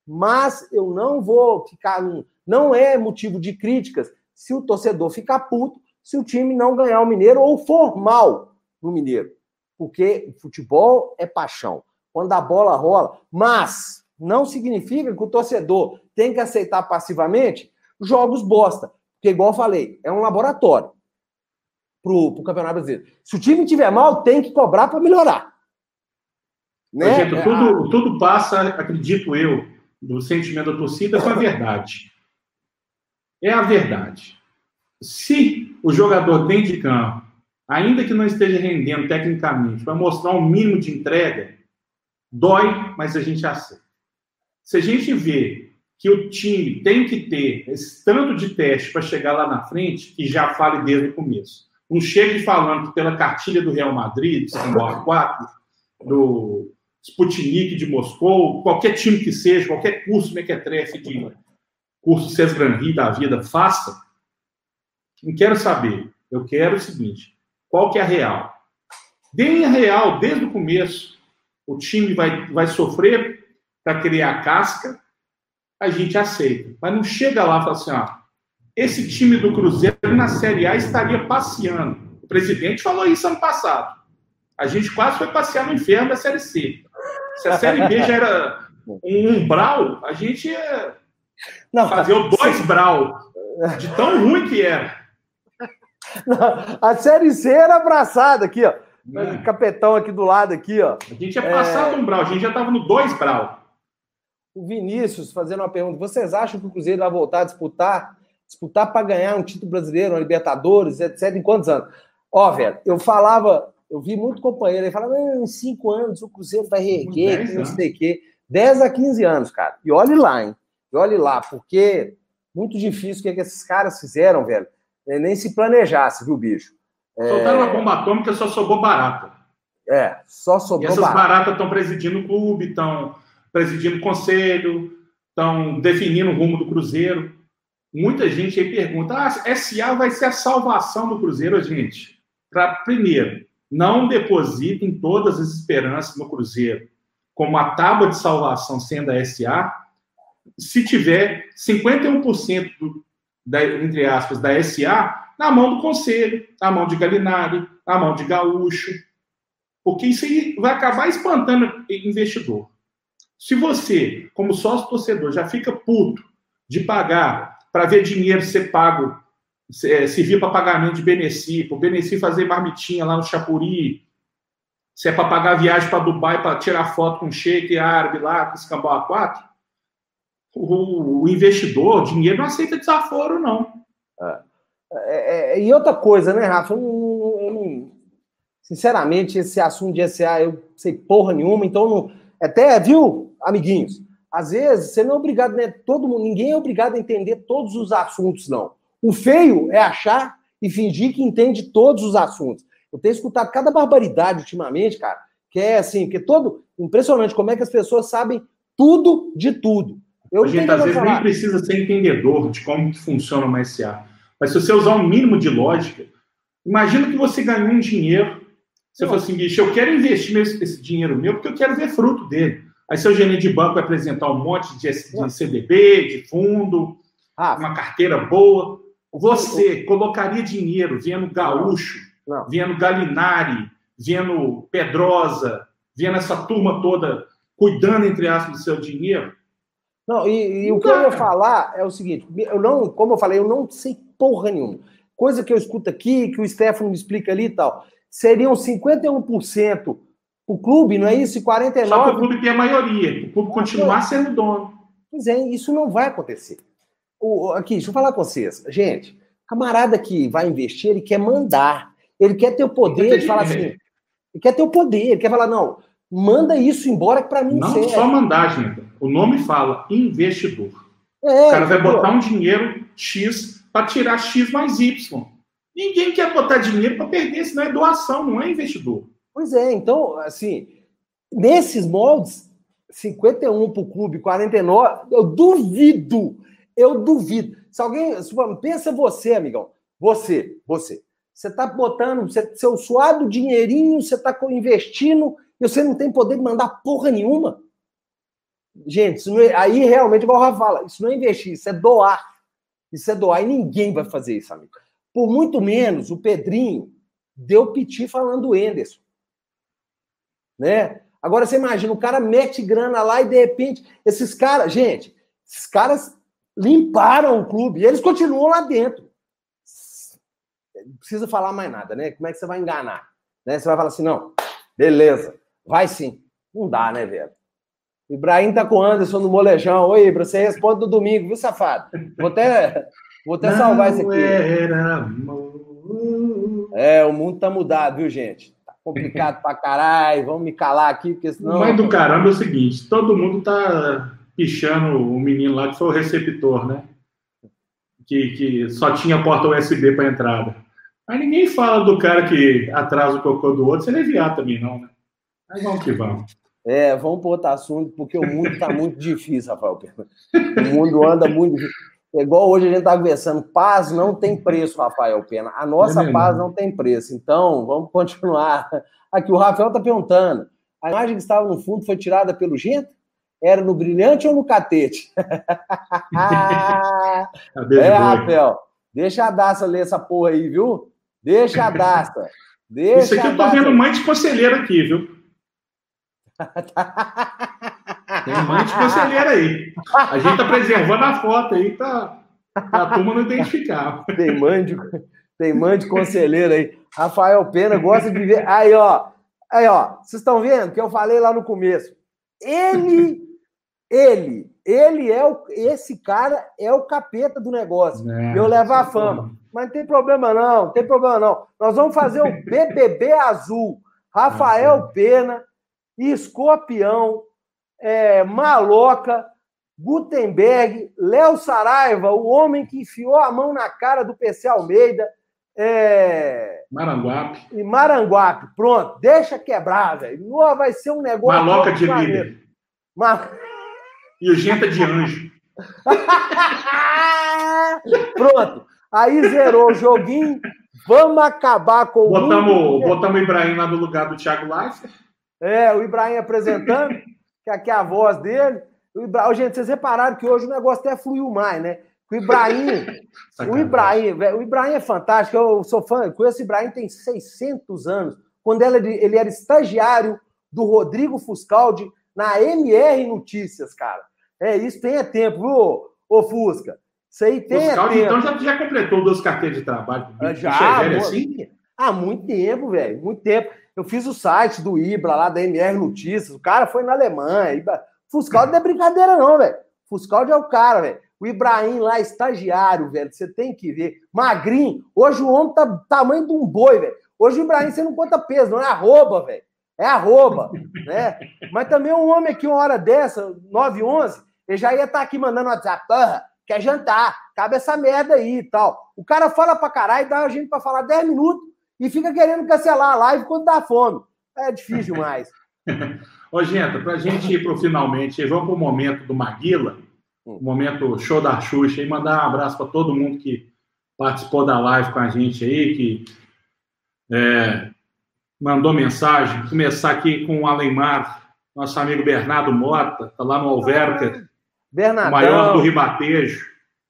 Mas eu não vou ficar. Não é motivo de críticas se o torcedor ficar puto, se o time não ganhar o Mineiro ou for mal no Mineiro. Porque futebol é paixão. Quando a bola rola, mas não significa que o torcedor tem que aceitar passivamente jogos bosta. Porque, igual eu falei, é um laboratório para o Campeonato Brasileiro. Se o time tiver mal, tem que cobrar para melhorar. Né? É, tudo, tudo passa, acredito eu, do sentimento da torcida com a verdade. É a verdade. Se o jogador dentro de campo ainda que não esteja rendendo tecnicamente, para mostrar um mínimo de entrega, dói, mas a gente aceita. Se a gente vê que o time tem que ter esse tanto de teste para chegar lá na frente, que já fale desde o começo. Não chegue falando que pela cartilha do Real Madrid, do São 4, do Sputnik de Moscou, qualquer time que seja, qualquer curso mequetrefe de curso Cesgranri da vida, faça. Não quero saber. Eu quero o seguinte: qual que é a real? Deem a real desde o começo. O time vai, vai sofrer para criar casca, a gente aceita. Mas não chega lá e fala assim, ó, esse time do Cruzeiro na Série A estaria passeando. O presidente falou isso ano passado. A gente quase foi passear no inferno da Série C. Se a Série B já era um umbral, a gente ia fazer o dois brau, de tão ruim que era. A Série C era abraçada aqui, ó. É. Capetão aqui do lado, aqui, ó. A gente tinha passado é... um brau, a gente já estava no dois brau. O Vinícius fazendo uma pergunta: vocês acham que o Cruzeiro vai voltar a disputar? Disputar para ganhar um título brasileiro, uma Libertadores, etc. Em quantos anos? Ó, velho, eu falava, eu vi muito companheiro, ele falava, em cinco anos o Cruzeiro vai reerguer, que não sei o quê. 10 a 15 anos, cara. E olhe lá, hein? E olhe lá, porque muito difícil o que, é que esses caras fizeram, velho. É, nem se planejasse, viu, bicho? É... Soltaram uma bomba atômica, só sobrou barata. É, só sobrou E essas baratas estão presidindo o clube, estão presidindo o conselho, estão definindo o rumo do Cruzeiro. Muita gente aí pergunta: ah, SA vai ser a salvação do Cruzeiro, gente. Pra, primeiro, não depositem todas as esperanças no Cruzeiro como a tábua de salvação sendo a SA, se tiver 51% do, da, entre aspas, da SA na mão do conselho, na mão de Galinari, na mão de Gaúcho, porque isso aí vai acabar espantando investidor. Se você, como sócio torcedor, já fica puto de pagar para ver dinheiro ser pago, é, servir para pagamento de Beneci, para o Beneci fazer marmitinha lá no Chapuri, se é para pagar viagem para Dubai para tirar foto com sheik árabe lá, com escambau A4, o, o, investidor, o dinheiro não aceita desaforo, não. É, é, é, e outra coisa, né, Rafa? Eu eu não, sinceramente, esse assunto de SA eu sei porra nenhuma, então não. Até, viu, amiguinhos? Às vezes você não é obrigado, né? Todo mundo, ninguém é obrigado a entender todos os assuntos, não. O feio é achar e fingir que entende todos os assuntos. Eu tenho escutado cada barbaridade ultimamente, cara, que é assim, que é todo impressionante como é que as pessoas sabem tudo de tudo. Eu a gente às vezes falar. nem precisa ser entendedor de como que funciona uma SA. Mas se você usar um mínimo de lógica, imagina que você ganhou um dinheiro, você falou assim, bicho, eu quero investir esse dinheiro meu porque eu quero ver fruto dele. Aí seu gerente de banco vai apresentar um monte de, de CDB, de fundo, ah, uma carteira boa. Você colocaria dinheiro vendo Gaúcho, não. vendo Galinari, vendo Pedrosa, vendo essa turma toda cuidando, entre aspas, do seu dinheiro? Não, e, e o que eu ia falar é o seguinte: eu não, como eu falei, eu não sei porra nenhuma. Coisa que eu escuto aqui, que o Stefano me explica ali e tal. Seriam 51% o clube, não é isso? E 49%. Só que o clube tem a maioria, o clube continuar sendo dono. Pois é, isso não vai acontecer. O, aqui, deixa eu falar com vocês. Gente, camarada que vai investir, ele quer mandar. Ele quer ter o poder de falar assim. Ele quer ter o poder, ele quer falar, não, manda isso embora que para mim Não serve. só mandar, gente. O nome fala investidor. É, o cara vai botar um dinheiro X para tirar X mais Y. Ninguém quer botar dinheiro para perder, senão é doação, não é investidor. Pois é, então, assim, nesses moldes, 51 para o clube, 49, eu duvido, eu duvido. Se alguém, pensa você, amigão, você, você, você está botando você, seu suado dinheirinho, você está investindo e você não tem poder de mandar porra nenhuma. Gente, é, aí realmente, igual o Rafa fala, isso não é investir, isso é doar. Isso é doar e ninguém vai fazer isso, amigo. Por muito menos, o Pedrinho deu piti falando do Enderson né? Agora você imagina, o cara mete grana lá e de repente, esses caras, gente, esses caras limparam o clube e eles continuam lá dentro. Não precisa falar mais nada, né? Como é que você vai enganar? Né? Você vai falar assim, não, beleza, vai sim. Não dá, né, velho? Ibrahim tá com o Anderson no molejão. Oi, Ibra, você responde no domingo, viu, safado? Vou até, vou até salvar isso aqui. Era... É, o mundo tá mudado, viu, gente? complicado pra caralho, vamos me calar aqui, porque senão. Mas do caramba é o seguinte: todo mundo tá pichando o menino lá que foi o receptor, né? Que, que só tinha porta USB para entrada. Mas ninguém fala do cara que atrasa o cocô do outro, se ele é viado também, não, né? Mas vamos que vamos. É, vamos para outro assunto, porque o mundo está muito difícil, Rafael. O mundo anda muito difícil. É igual hoje a gente está conversando, paz não tem preço, Rafael Pena. A nossa é paz não tem preço. Então, vamos continuar. Aqui, o Rafael está perguntando: a imagem que estava no fundo foi tirada pelo Gento? Era no brilhante ou no catete? é, Rafael, deixa a Daça ler essa porra aí, viu? Deixa a Daça. Deixa Isso aqui eu tô vendo mãe de conselheiro aqui, viu? Tem um monte de conselheiro aí. A gente tá preservando a foto aí para a turma não identificar. Tem mãe de, tem mãe de conselheiro aí. Rafael Pena gosta de ver. Aí, ó. Aí, ó. Vocês estão vendo que eu falei lá no começo. Ele, ele, ele é o. Esse cara é o capeta do negócio. É, eu levo a fama. Mas não tem problema, não. Não tem problema, não. Nós vamos fazer o BBB azul. Rafael Pena, Escorpião, é, Maloca, Gutenberg, Léo Saraiva, o homem que enfiou a mão na cara do PC Almeida. É... Maranguape. E Maranguape. Pronto, deixa quebrar, velho. Vai ser um negócio. Maloca de líder. Mal... E o Genta de anjo. Pronto. Aí zerou o joguinho. Vamos acabar com o. Botamos, botamos o Ibrahim lá no lugar do Thiago Leifert. É, o Ibrahim apresentando, que aqui é a voz dele. O Ibrahim, gente, vocês repararam que hoje o negócio até fluiu mais, né? O Ibrahim, o Ibrahim, o Ibrahim é fantástico. Eu sou fã, conheço o Ibrahim tem 600 anos. Quando ele, ele era estagiário do Rodrigo Fuscaldi na MR Notícias, cara. É, isso tem é tempo, viu, ô Fusca? Isso aí tem Fuscaldi, tempo. então, já, já completou duas carteiras de trabalho. Já, é assim? há muito tempo, velho, muito tempo. Eu fiz o site do Ibra lá da MR Notícias. O cara foi na Alemanha. Fuscaldi não é brincadeira, não, velho. Fuscaldi é o cara, velho. O Ibrahim lá, estagiário, velho. Você tem que ver. Magrinho. Hoje o homem tá tamanho de um boi, velho. Hoje o Ibrahim você não conta peso, não é arroba, velho. É arroba, né? Mas também um homem aqui, uma hora dessa, 9 11 ele já ia estar tá aqui mandando WhatsApp. Porra, quer jantar? Cabe essa merda aí e tal. O cara fala pra caralho, dá a gente pra falar 10 minutos e fica querendo cancelar a live quando dá fome. É difícil mais. Ô, gente, para a gente ir para o finalmente, vamos para o momento do Maguila, o hum. momento show da Xuxa, e mandar um abraço para todo mundo que participou da live com a gente aí, que é, mandou mensagem. Começar aqui com o Alemar, nosso amigo Bernardo Mota, está lá no Alverca, Bernardão. o maior do Ribatejo.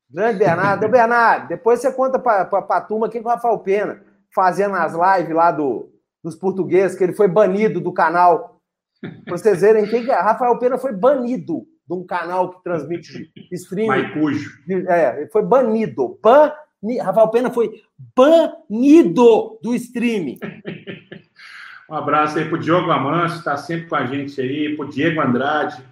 Grande Bernardo. Bernardo, depois você conta para a turma aqui com o Rafael Pena, fazendo as lives lá do, dos portugueses, que ele foi banido do canal para vocês verem quem é. Rafael Pena foi banido de um canal que transmite streaming. Maicujo. É, foi banido. Bani... Rafael Pena foi banido do streaming. um abraço aí pro Diogo Amâncio, que está sempre com a gente aí, pro Diego Andrade,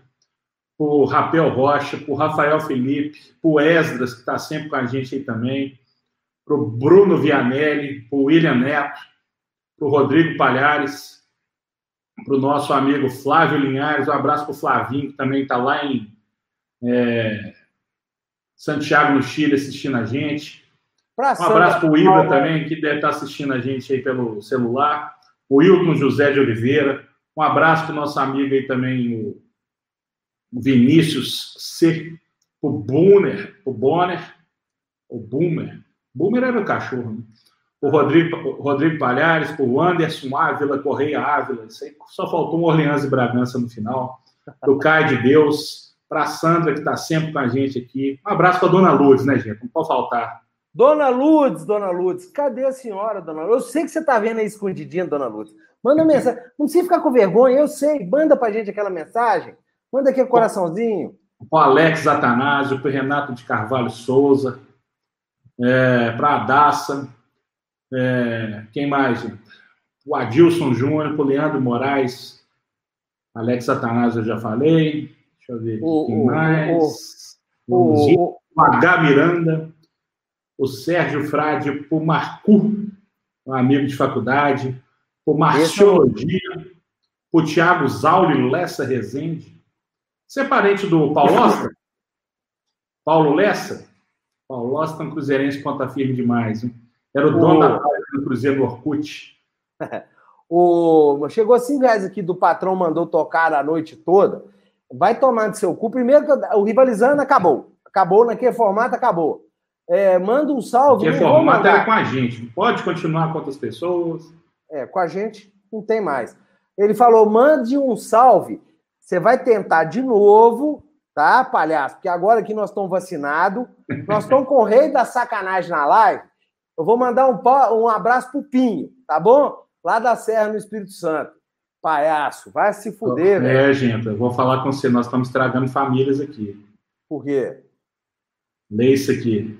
pro Rapel Rocha, pro Rafael Felipe, pro Esdras, que está sempre com a gente aí também, pro Bruno Vianelli, pro William Neto, pro Rodrigo Palhares, para o nosso amigo Flávio Linhares, um abraço para o Flavinho, que também está lá em é, Santiago, no Chile, assistindo a gente. Pra um abraço para o Ibra também, que deve estar tá assistindo a gente aí pelo celular. O Wilton José de Oliveira. Um abraço para o nosso amigo aí também, o Vinícius C. O Boomer, o Bonner, o Boomer. Boomer era o cachorro, né? o Rodrigo, o Rodrigo Palhares, o Anderson Ávila, Correia Ávila, só faltou um Orleans e Bragança no final, o Caio de Deus, para Sandra, que está sempre com a gente aqui. Um abraço para a Dona Lourdes, né, gente? Não pode faltar. Dona Lourdes, Dona Lourdes, cadê a senhora, Dona Lourdes? Eu sei que você está vendo aí escondidinha, Dona Lourdes. Manda mensagem. Não precisa ficar com vergonha, eu sei. Manda para a gente aquela mensagem. Manda aquele coraçãozinho. O Alex Atanásio, o Renato de Carvalho Souza, é, para a Daça, é, quem mais? O Adilson Júnior, o Leandro Moraes, Alex Atanásio eu já falei. Deixa eu ver o, quem mais. O, o, o, H. Miranda, o Sérgio Frade, o Marcu, um amigo de faculdade, o Marciologia, o Tiago Zauli Lessa Rezende. Você é parente do Paulo Osta? Paulo Lessa? É um cruzeirense ponta firme demais. Hein? Era o dono o... da página do Cruzeiro Orkut. o... Chegou cinco reais aqui do patrão, mandou tocar a noite toda. Vai tomar do seu cu. Primeiro que o Rivalizando acabou. Acabou naquele formato, acabou. É, manda um salve. Naquele formato é com a gente. Pode continuar com outras pessoas. É, com a gente não tem mais. Ele falou: mande um salve. Você vai tentar de novo, tá, palhaço? Porque agora que nós estamos vacinados, nós estamos com o rei da sacanagem na live. Eu vou mandar um, um abraço pro Pinho, tá bom? Lá da Serra, no Espírito Santo. Palhaço, vai se fuder, velho. É, gente, eu vou falar com você. Nós estamos estragando famílias aqui. Por quê? Lê isso aqui.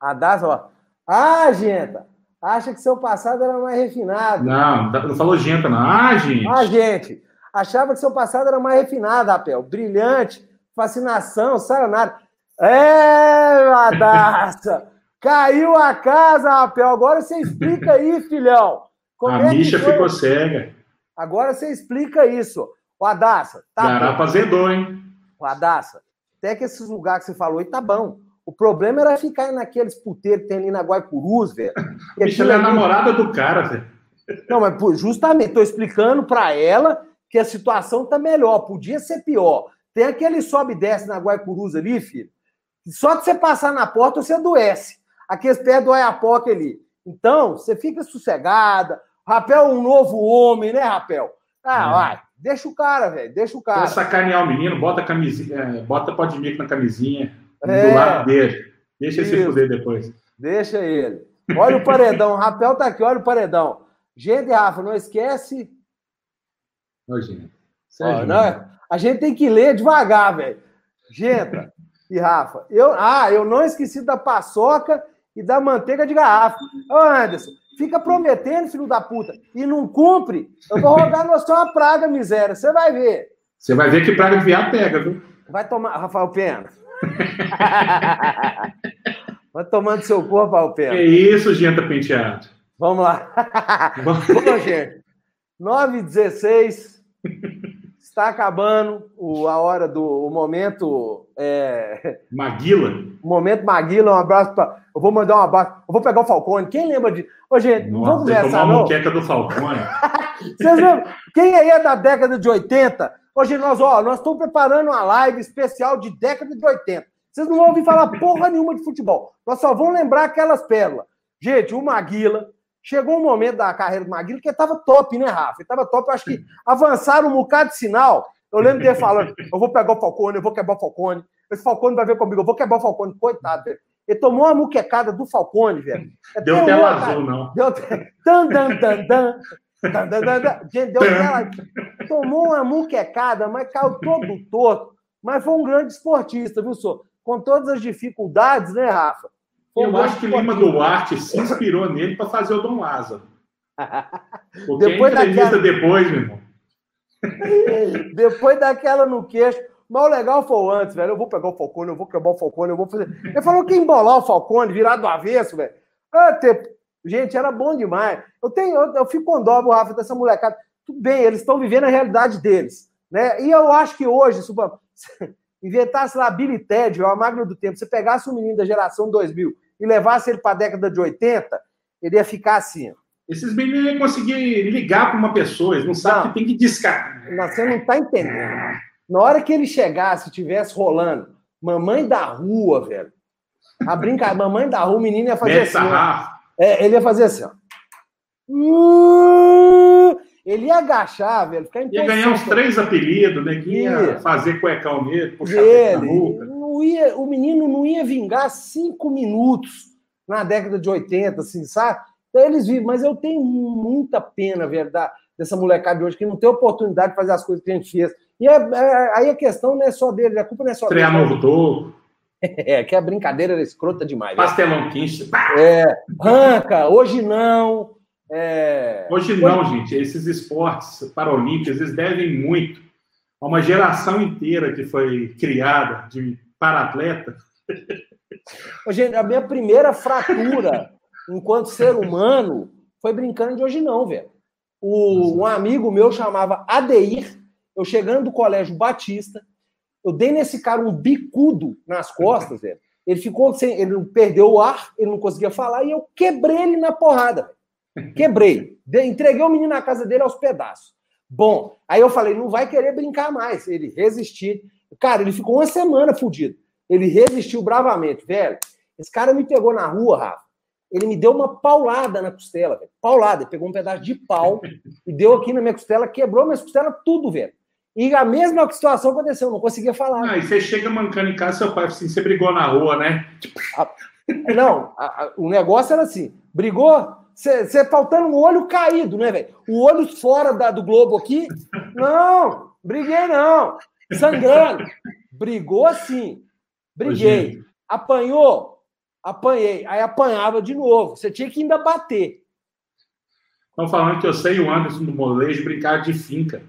A das, ó. Ah, gente, acha que seu passado era mais refinado. Não, não falou gente, não. Ah, gente. Ah, gente. Achava que seu passado era mais refinado, Rapel. Brilhante, fascinação, nada. É, Adassa. Caiu a casa, Rapel. Agora você explica aí, filhão. Como a é ficou cega. Agora você explica isso. O Adassa, tá Garapa azedou, hein? O Adassa, até que esses lugares que você falou aí tá bom. O problema era ficar naqueles puteiros que tem ali na Guaipurus, velho. Bicho, ela é a namorada do cara, velho. Não, mas justamente, tô explicando para ela que a situação tá melhor. Podia ser pior. Tem aquele sobe e desce na Guaipurus ali, filho. Só que você passar na porta, você adoece. Aqueles pés do Ayapoca ali. Então, você fica sossegada. Rapel é um novo homem, né, Rapel? Ah, é. vai. Deixa o cara, velho. Deixa o cara. Pra sacanear o menino, bota a camisinha, é, bota podmico na camisinha, é. do lado dele. Deixa ele se fuder depois. Deixa ele. Olha o paredão. O Rapel tá aqui, olha o paredão. Gente, Rafa, não esquece. Ô, gente. Ó, não, é? A gente tem que ler devagar, velho. Gente e Rafa, eu, ah, eu não esqueci da paçoca e da manteiga de garrafa. Ô, Anderson, fica prometendo, filho da puta, e não cumpre, eu vou rogar no uma praga, miséria. Você vai ver. Você vai ver que praga de viado pega, viu? Vai tomar, Rafael Pena. vai tomando seu corpo, Rafael Pena. É isso, gente penteado. Vamos lá. Bom, gente. 9 h 16 Está acabando o, a hora do momento. É... Maguila. Momento Maguila, um abraço para. Eu vou mandar um abraço. Eu vou pegar o Falcone. Quem lembra de. Ô, gente, Nossa, vamos começar, não? moqueca do Falcone. Vocês lembram? Quem aí é da década de 80? Hoje nós, ó, nós estamos preparando uma live especial de década de 80. Vocês não vão ouvir falar porra nenhuma de futebol. Nós só vamos lembrar aquelas pérolas. Gente, o Maguila, Chegou um momento da carreira do Maguila que ele estava top, né, Rafa? Ele estava top. Eu acho que avançaram um bocado de sinal. Eu lembro dele falando: eu vou pegar o Falcone, eu vou quebrar o Falcone. Esse Falcone vai ver comigo, eu vou quebrar o Falcone. Coitado, velho. Ele tomou uma muquecada do Falcone, velho. É deu tela azul, não. Deu. Dan, dan, dan, dan. Gente, deu. Tomou uma muquecada, mas caiu todo torto. Mas foi um grande esportista, viu, senhor? Com todas as dificuldades, né, Rafa? Eu acho que Lima Duarte se inspirou nele para fazer o Dom Lázaro. Porque depois a entrevista daquela... depois, meu irmão. depois daquela no queixo. Mas o legal foi o antes, velho. Eu vou pegar o Falcone, eu vou quebrar o Falcone, eu vou fazer. Ele falou que embolar o Falcone, virar do avesso, velho. Ah, Gente, era bom demais. Eu tenho, eu, eu fico com dó, Rafa, dessa molecada. Tudo bem, eles estão vivendo a realidade deles. Né? E eu acho que hoje, inventasse lá Billy Ted, a máquina do tempo, você pegasse um menino da geração 2000 e levasse ele para a década de 80, ele ia ficar assim. Esses meninos iam conseguir ligar para uma pessoa, eles não sabem que tem que discar. Você não está entendendo. Na hora que ele chegasse, estivesse rolando, mamãe da rua, velho. A brincadeira, mamãe da rua, o menino ia fazer assim. É, ele ia fazer assim, ó. Ele ia agachar, velho. Ficar ia ganhar uns três apelidos, né? Que ia, fazer cuecão nele, puxar ele, não ia, o menino não ia vingar cinco minutos na década de 80, assim, sabe? Então eles vivem, mas eu tenho muita pena, verdade, dessa molecada de hoje que não tem oportunidade de fazer as coisas que a gente fez. E é, é, aí a questão não é só dele, a culpa não é só Estrear dele. novo touro. É, que a brincadeira era escrota demais. Pastelão quente. É, ranca, hoje não. É... Hoje não, gente. Esses esportes paralímpicos, eles devem muito a uma geração inteira que foi criada de para atleta. Gente, a minha primeira fratura enquanto ser humano foi brincando de hoje não, velho. O, um amigo meu chamava Adeir, eu chegando do colégio Batista, eu dei nesse cara um bicudo nas costas, velho. Ele ficou sem, ele perdeu o ar, ele não conseguia falar e eu quebrei ele na porrada. Quebrei. Entreguei o menino na casa dele aos pedaços. Bom, aí eu falei, não vai querer brincar mais. Ele resistiu. Cara, ele ficou uma semana fudido. Ele resistiu bravamente, velho. Esse cara me pegou na rua, Rafa. Ele me deu uma paulada na costela, velho. Paulada. Ele pegou um pedaço de pau e deu aqui na minha costela, quebrou minha costela tudo, velho. E a mesma situação aconteceu, não conseguia falar. Ah, e você chega mancando em casa, seu pai assim, você brigou na rua, né? Não, a, a, o negócio era assim: brigou, você faltando um olho caído, né, velho? O olho fora da, do globo aqui. Não, briguei não. Sangrando. Brigou assim. Briguei. Apanhou? Apanhei. Aí apanhava de novo. Você tinha que ainda bater. Estão falando que eu sei o Anderson do molejo brincar de finca.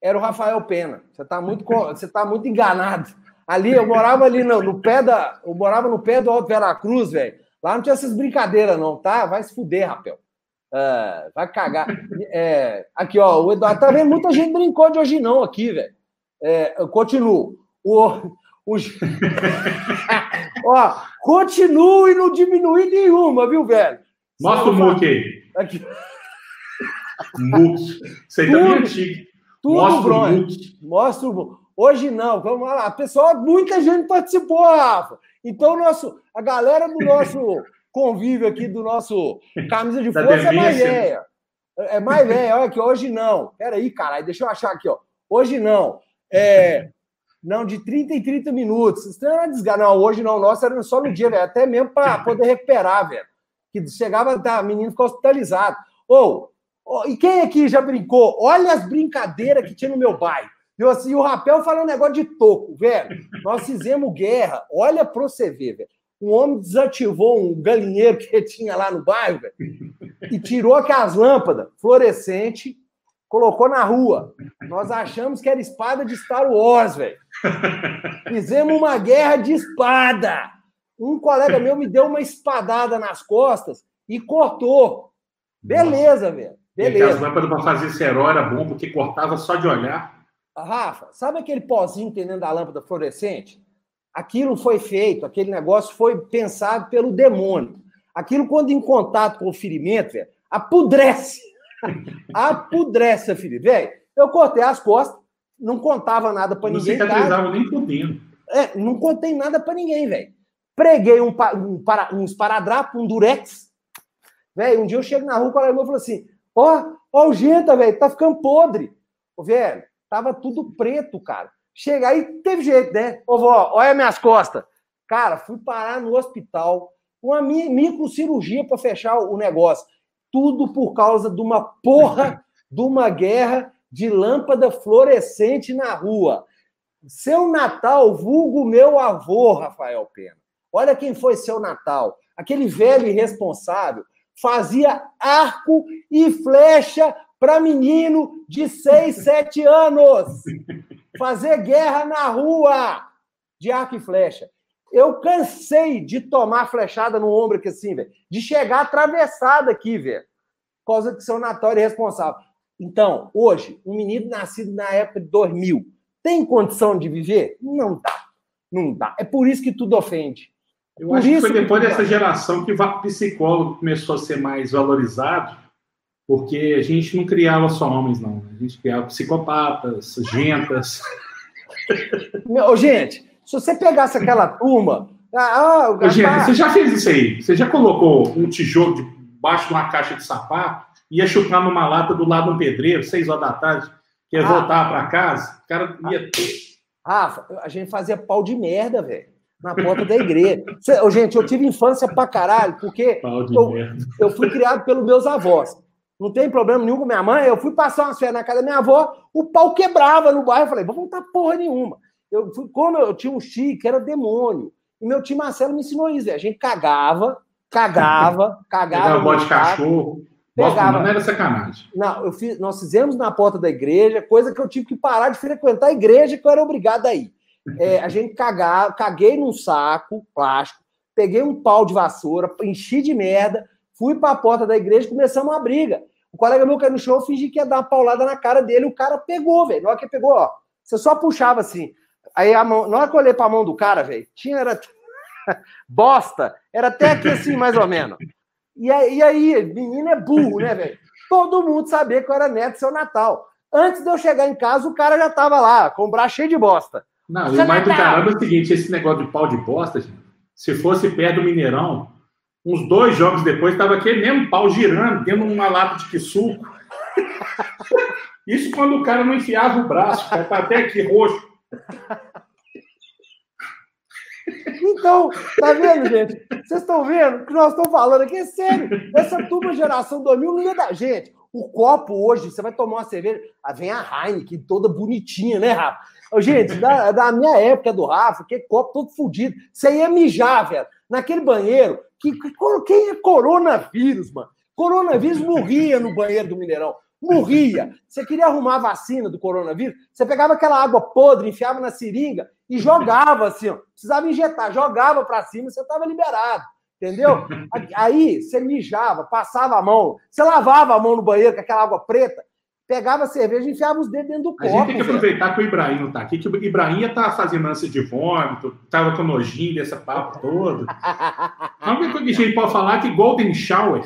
Era o Rafael Pena. Você está muito, você tá muito enganado. Ali, eu morava ali no, no pé da. Eu morava no pé do Alto Veracruz, velho. Lá não tinha essas brincadeiras, não, tá? Vai se fuder, rapel. Ah, vai cagar. É, aqui, ó, o Eduardo tá vendo? Muita gente brincou de hoje não aqui, velho. É, continuo. O, ó, continuo e não diminui nenhuma, viu, velho? Mostra o Muque aí. Aqui. Isso aí também é antigo. Tudo, Mostra o. Mostra o. Hoje não, vamos lá. Pessoal, muita gente participou, Rafa. Então, nosso, a galera do nosso convívio aqui, do nosso camisa de Da força, é mais velha. É mais velha, olha que hoje não. Peraí, caralho, deixa eu achar aqui, ó. Hoje não. É. Não, de 30 em 30 minutos. Isso não é desgraça. Não, hoje não. Nossa, era só no dia, velho. Até mesmo para poder recuperar, velho. Que chegava, tá, menino ficou hospitalizado. Ou, ô, e quem aqui já brincou? Olha as brincadeiras que tinha no meu bairro. Eu, assim, o Rapel falando negócio de toco, velho. Nós fizemos guerra. Olha pra você ver, velho. Um homem desativou um galinheiro que tinha lá no bairro, velho, e tirou aquelas lâmpadas fluorescentes, colocou na rua. Nós achamos que era espada de Star Wars, velho. Fizemos uma guerra de espada. Um colega meu me deu uma espadada nas costas e cortou. Beleza, velho. Beleza. lâmpadas para fazer cerol era bom, porque cortava só de olhar. Rafa, sabe aquele pozinho que tem dentro da lâmpada fluorescente? Aquilo foi feito, aquele negócio foi pensado pelo demônio. Aquilo, quando em contato com o ferimento, velho, apodrece. Apodrece, filho. Velho, eu cortei as costas, não contava nada Não ninguém. tá? cicatrizava nem podendo. É, não contei nada pra ninguém, velho. Preguei um, um para, uns paradrapos, um durex. Velho, um dia eu chego na rua, o colega falou assim: Ó, ó, o Genta, velho, tá ficando podre. Velho, tava tudo preto, cara. Chega aí, teve jeito, né? Ô, vó, olha minhas costas. Cara, fui parar no hospital, uma mi- microcirurgia pra fechar o negócio. Tudo por causa de uma porra de uma guerra de lâmpada fluorescente na rua. Seu Natal, vulgo meu avô, Rafael Pena. Olha quem foi seu Natal. Aquele velho irresponsável fazia arco e flecha para menino de 6, 7 anos. Fazer guerra na rua de arco e flecha. Eu cansei de tomar flechada no ombro aqui assim, velho. De chegar atravessado aqui, velho. Por causa que seu Natal é irresponsável. Então, hoje, um menino nascido na época de 2000 tem condição de viver? Não dá. Não dá. É por isso que tudo ofende. Eu Por acho que foi depois dessa geração que o psicólogo começou a ser mais valorizado, porque a gente não criava só homens, não. A gente criava psicopatas, gentas. Meu, gente, se você pegasse aquela turma. Ah, o gente, Gaspar- você já fez isso aí? Você já colocou um tijolo debaixo de uma caixa de sapato, ia chutar numa lata do lado de um pedreiro, seis horas da tarde, que ia Ah. voltar para casa, o cara ia. Rafa, a gente fazia pau de merda, velho. Na porta da igreja. Gente, eu tive infância pra caralho, porque eu, eu fui criado pelos meus avós. Não tem problema nenhum com minha mãe. Eu fui passar umas férias na casa da minha avó, o pau quebrava no bairro. Eu falei, vou voltar porra nenhuma. Eu fui, como eu tinha um tio que era demônio. E meu tio Marcelo me ensinou isso, velho. A gente cagava, cagava, cagava. Pegava bote de cachorro. Nossa, Pegava. não era sacanagem. Não, eu fiz, nós fizemos na porta da igreja, coisa que eu tive que parar de frequentar a igreja, que eu era obrigado a ir. É, a gente cagar, caguei num saco plástico, peguei um pau de vassoura, enchi de merda, fui para a porta da igreja e começamos uma briga. O colega meu caiu no chão, eu fingi que ia dar uma paulada na cara dele, o cara pegou, velho. Na hora que pegou, ó, você só puxava assim. Aí a mão, na hora que eu olhei para a mão do cara, velho, tinha era bosta, era até aqui assim, mais ou menos. E aí, e aí, menino é burro, né, velho? Todo mundo sabia que eu era neto do seu Natal. Antes de eu chegar em casa, o cara já tava lá, com o braço cheio de bosta. Não, e o mais do caramba é o seguinte: esse negócio de pau de bosta, gente, se fosse perto do Mineirão, uns dois jogos depois, estava aquele mesmo pau girando dentro de uma lata de quisuco. Isso quando o cara não enfiava o braço, o cara tá até aqui roxo. Então, tá vendo, gente? Vocês estão vendo o que nós estamos falando aqui? É sério. Essa turma geração 2000 não ia dar. Gente, o copo hoje, você vai tomar uma cerveja, ah, vem a Heineken toda bonitinha, né, Rafa? Gente, da, da minha época do Rafa, que copo todo fudido. Você ia mijar, velho, naquele banheiro. Que, que- quem é coronavírus, mano? Coronavírus morria no banheiro do Mineirão. Morria. Você queria arrumar a vacina do coronavírus? Você pegava aquela água podre, enfiava na seringa e jogava assim, ó. Precisava injetar, jogava pra cima, você tava liberado. Entendeu? Aí você mijava, passava a mão, você lavava a mão no banheiro com aquela água preta, pegava a cerveja e enfiava os dedos dentro do copo. A gente tem que aproveitar que o Ibrahim não tá aqui, que o Ibrahim ia tá fazendo ânsia de vômito, tava com nojinho desse papo todo. A única coisa que a gente pode falar é que Golden Shower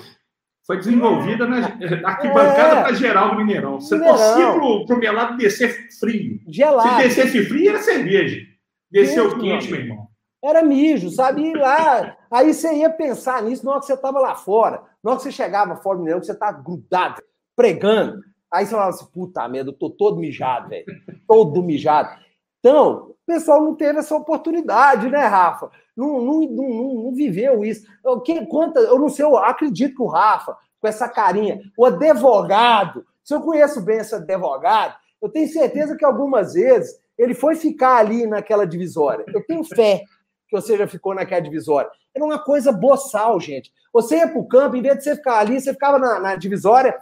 foi desenvolvida na arquibancada é. para geral do Mineirão. Você torcia pro, pro melado descer frio. Gelado. Se descesse frio, era cerveja. Desceu quente, meu irmão. Era mijo, sabe? E lá. Aí você ia pensar nisso na hora que você estava lá fora. Na hora que você chegava fora do Mineirão, que você estava grudado, pregando. Aí você falava assim, puta merda, eu tô todo mijado, velho. Todo mijado. Então, o pessoal não teve essa oportunidade, né, Rafa? Não, não, não, não viveu isso. Quem conta, eu não sei, eu acredito que o Rafa, com essa carinha, o advogado, se eu conheço bem esse advogado, eu tenho certeza que algumas vezes ele foi ficar ali naquela divisória. Eu tenho fé que você já ficou naquela divisória. Era uma coisa boçal, gente. Você ia para o campo, em vez de você ficar ali, você ficava na, na divisória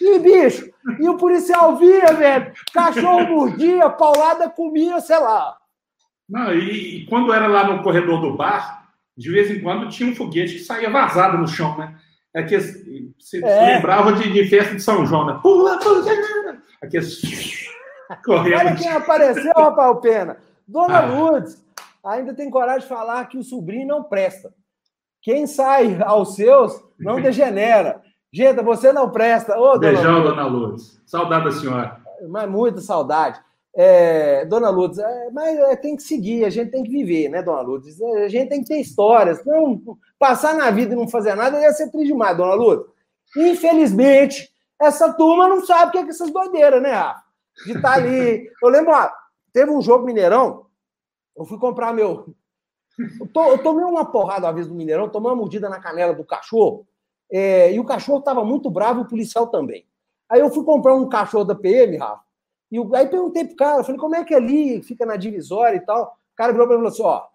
e, bicho, e o policial via, velho, cachorro mordia, paulada comia, sei lá. Não, e, e, quando era lá no corredor do bar, de vez em quando tinha um foguete que saía vazado no chão, né? É que você é. lembrava de, de, festa de São João, né? Pula, pula, Aqueles... Correndo. Olha quem apareceu, rapaz, Pena. Dona ah. Lourdes ainda tem coragem de falar que o sobrinho não presta. Quem sai aos seus não degenera. Gente, você não presta. Ô, dona Beijão, Lourdes. dona Lourdes. Saudade da senhora. Mas muita saudade. É, dona Lourdes, é, mas é, tem que seguir, a gente tem que viver, né, dona Lourdes? A gente tem que ter histórias. Não, passar na vida e não fazer nada ia ser triste demais, dona Lourdes. Infelizmente, essa turma não sabe o que é, que essas doideiras, né, Rafa? De estar tá ali. Eu lembro, ó, teve um jogo Mineirão, eu fui comprar meu. Eu, to, eu tomei uma porrada uma vez do Mineirão, tomei uma mordida na canela do cachorro. É, e o cachorro estava muito bravo, o policial também. Aí eu fui comprar um cachorro da PM, Rafa, e eu, aí perguntei pro cara, falei, como é que é ali fica na divisória e tal? O cara virou para mim e falou assim: ó,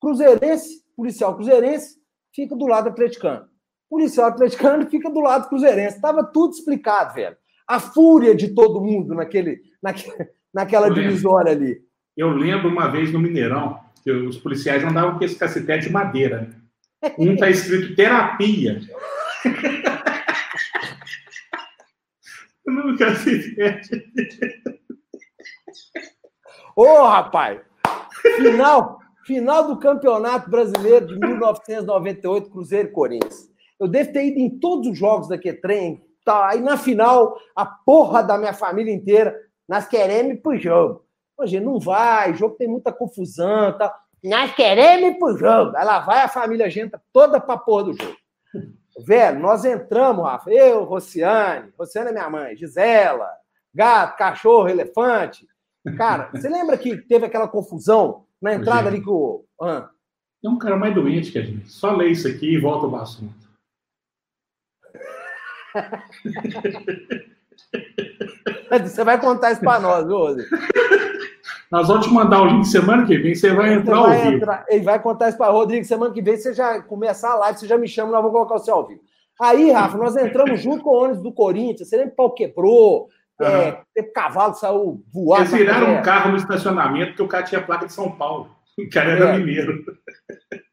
cruzeirense, policial cruzeirense, fica do lado atleticano. Policial atleticano fica do lado cruzeirense. Tava tudo explicado, velho. A fúria de todo mundo naquele, naque, naquela eu divisória lembro. ali. Eu lembro uma vez no Mineirão, que os policiais andavam com esse cacetete de madeira. Um tá escrito terapia. Nunca se Ô, oh, rapaz! Final, final do Campeonato Brasileiro de 1998, Cruzeiro e Corinthians. Eu devo ter ido em todos os jogos daquele trem. Tá, aí na final, a porra da minha família inteira, nós queremos ir pro jogo. Gente, não vai, jogo tem muita confusão, tá? Nós queremos ir pro jogo. Aí lá vai a família gente toda pra porra do jogo. Velho, nós entramos, Rafa, eu, Rociane, Rociane é minha mãe, Gisela, gato, cachorro, elefante. Cara, você lembra que teve aquela confusão na entrada ali com o. Ah. É um cara mais doente que a gente. Só lê isso aqui e volta ao assunto. Você vai contar isso para nós, viu? Nós vamos te mandar o link semana que vem, você vai entrar você vai ao vivo. Ele vai contar isso para Rodrigo, semana que vem você já começar a live, você já me chama, nós vamos colocar o seu ao vivo. Aí, Rafa, nós entramos junto com o ônibus do Corinthians, você lembra que o pau quebrou, uhum. é, teve cavalo saiu voando. Eles viraram um carro no estacionamento porque o cara tinha placa de São Paulo. O cara era é. mineiro.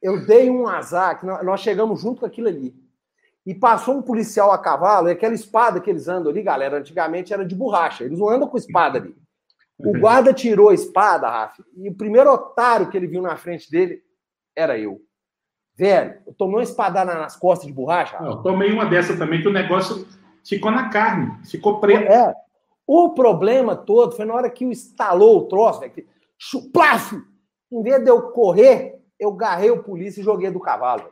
Eu dei um azar, que nós chegamos junto com aquilo ali. E passou um policial a cavalo, e aquela espada que eles andam ali, galera, antigamente era de borracha. Eles não andam com espada ali. O guarda tirou a espada, Rafa, e o primeiro otário que ele viu na frente dele era eu. Velho, eu tomei uma espadada nas costas de borracha. Eu tomei uma dessa também, que o negócio ficou na carne, ficou preto. É. O problema todo foi na hora que o estalou o troço, velho. Chuplaf! Em vez de eu correr, eu garrei o polícia e joguei do cavalo.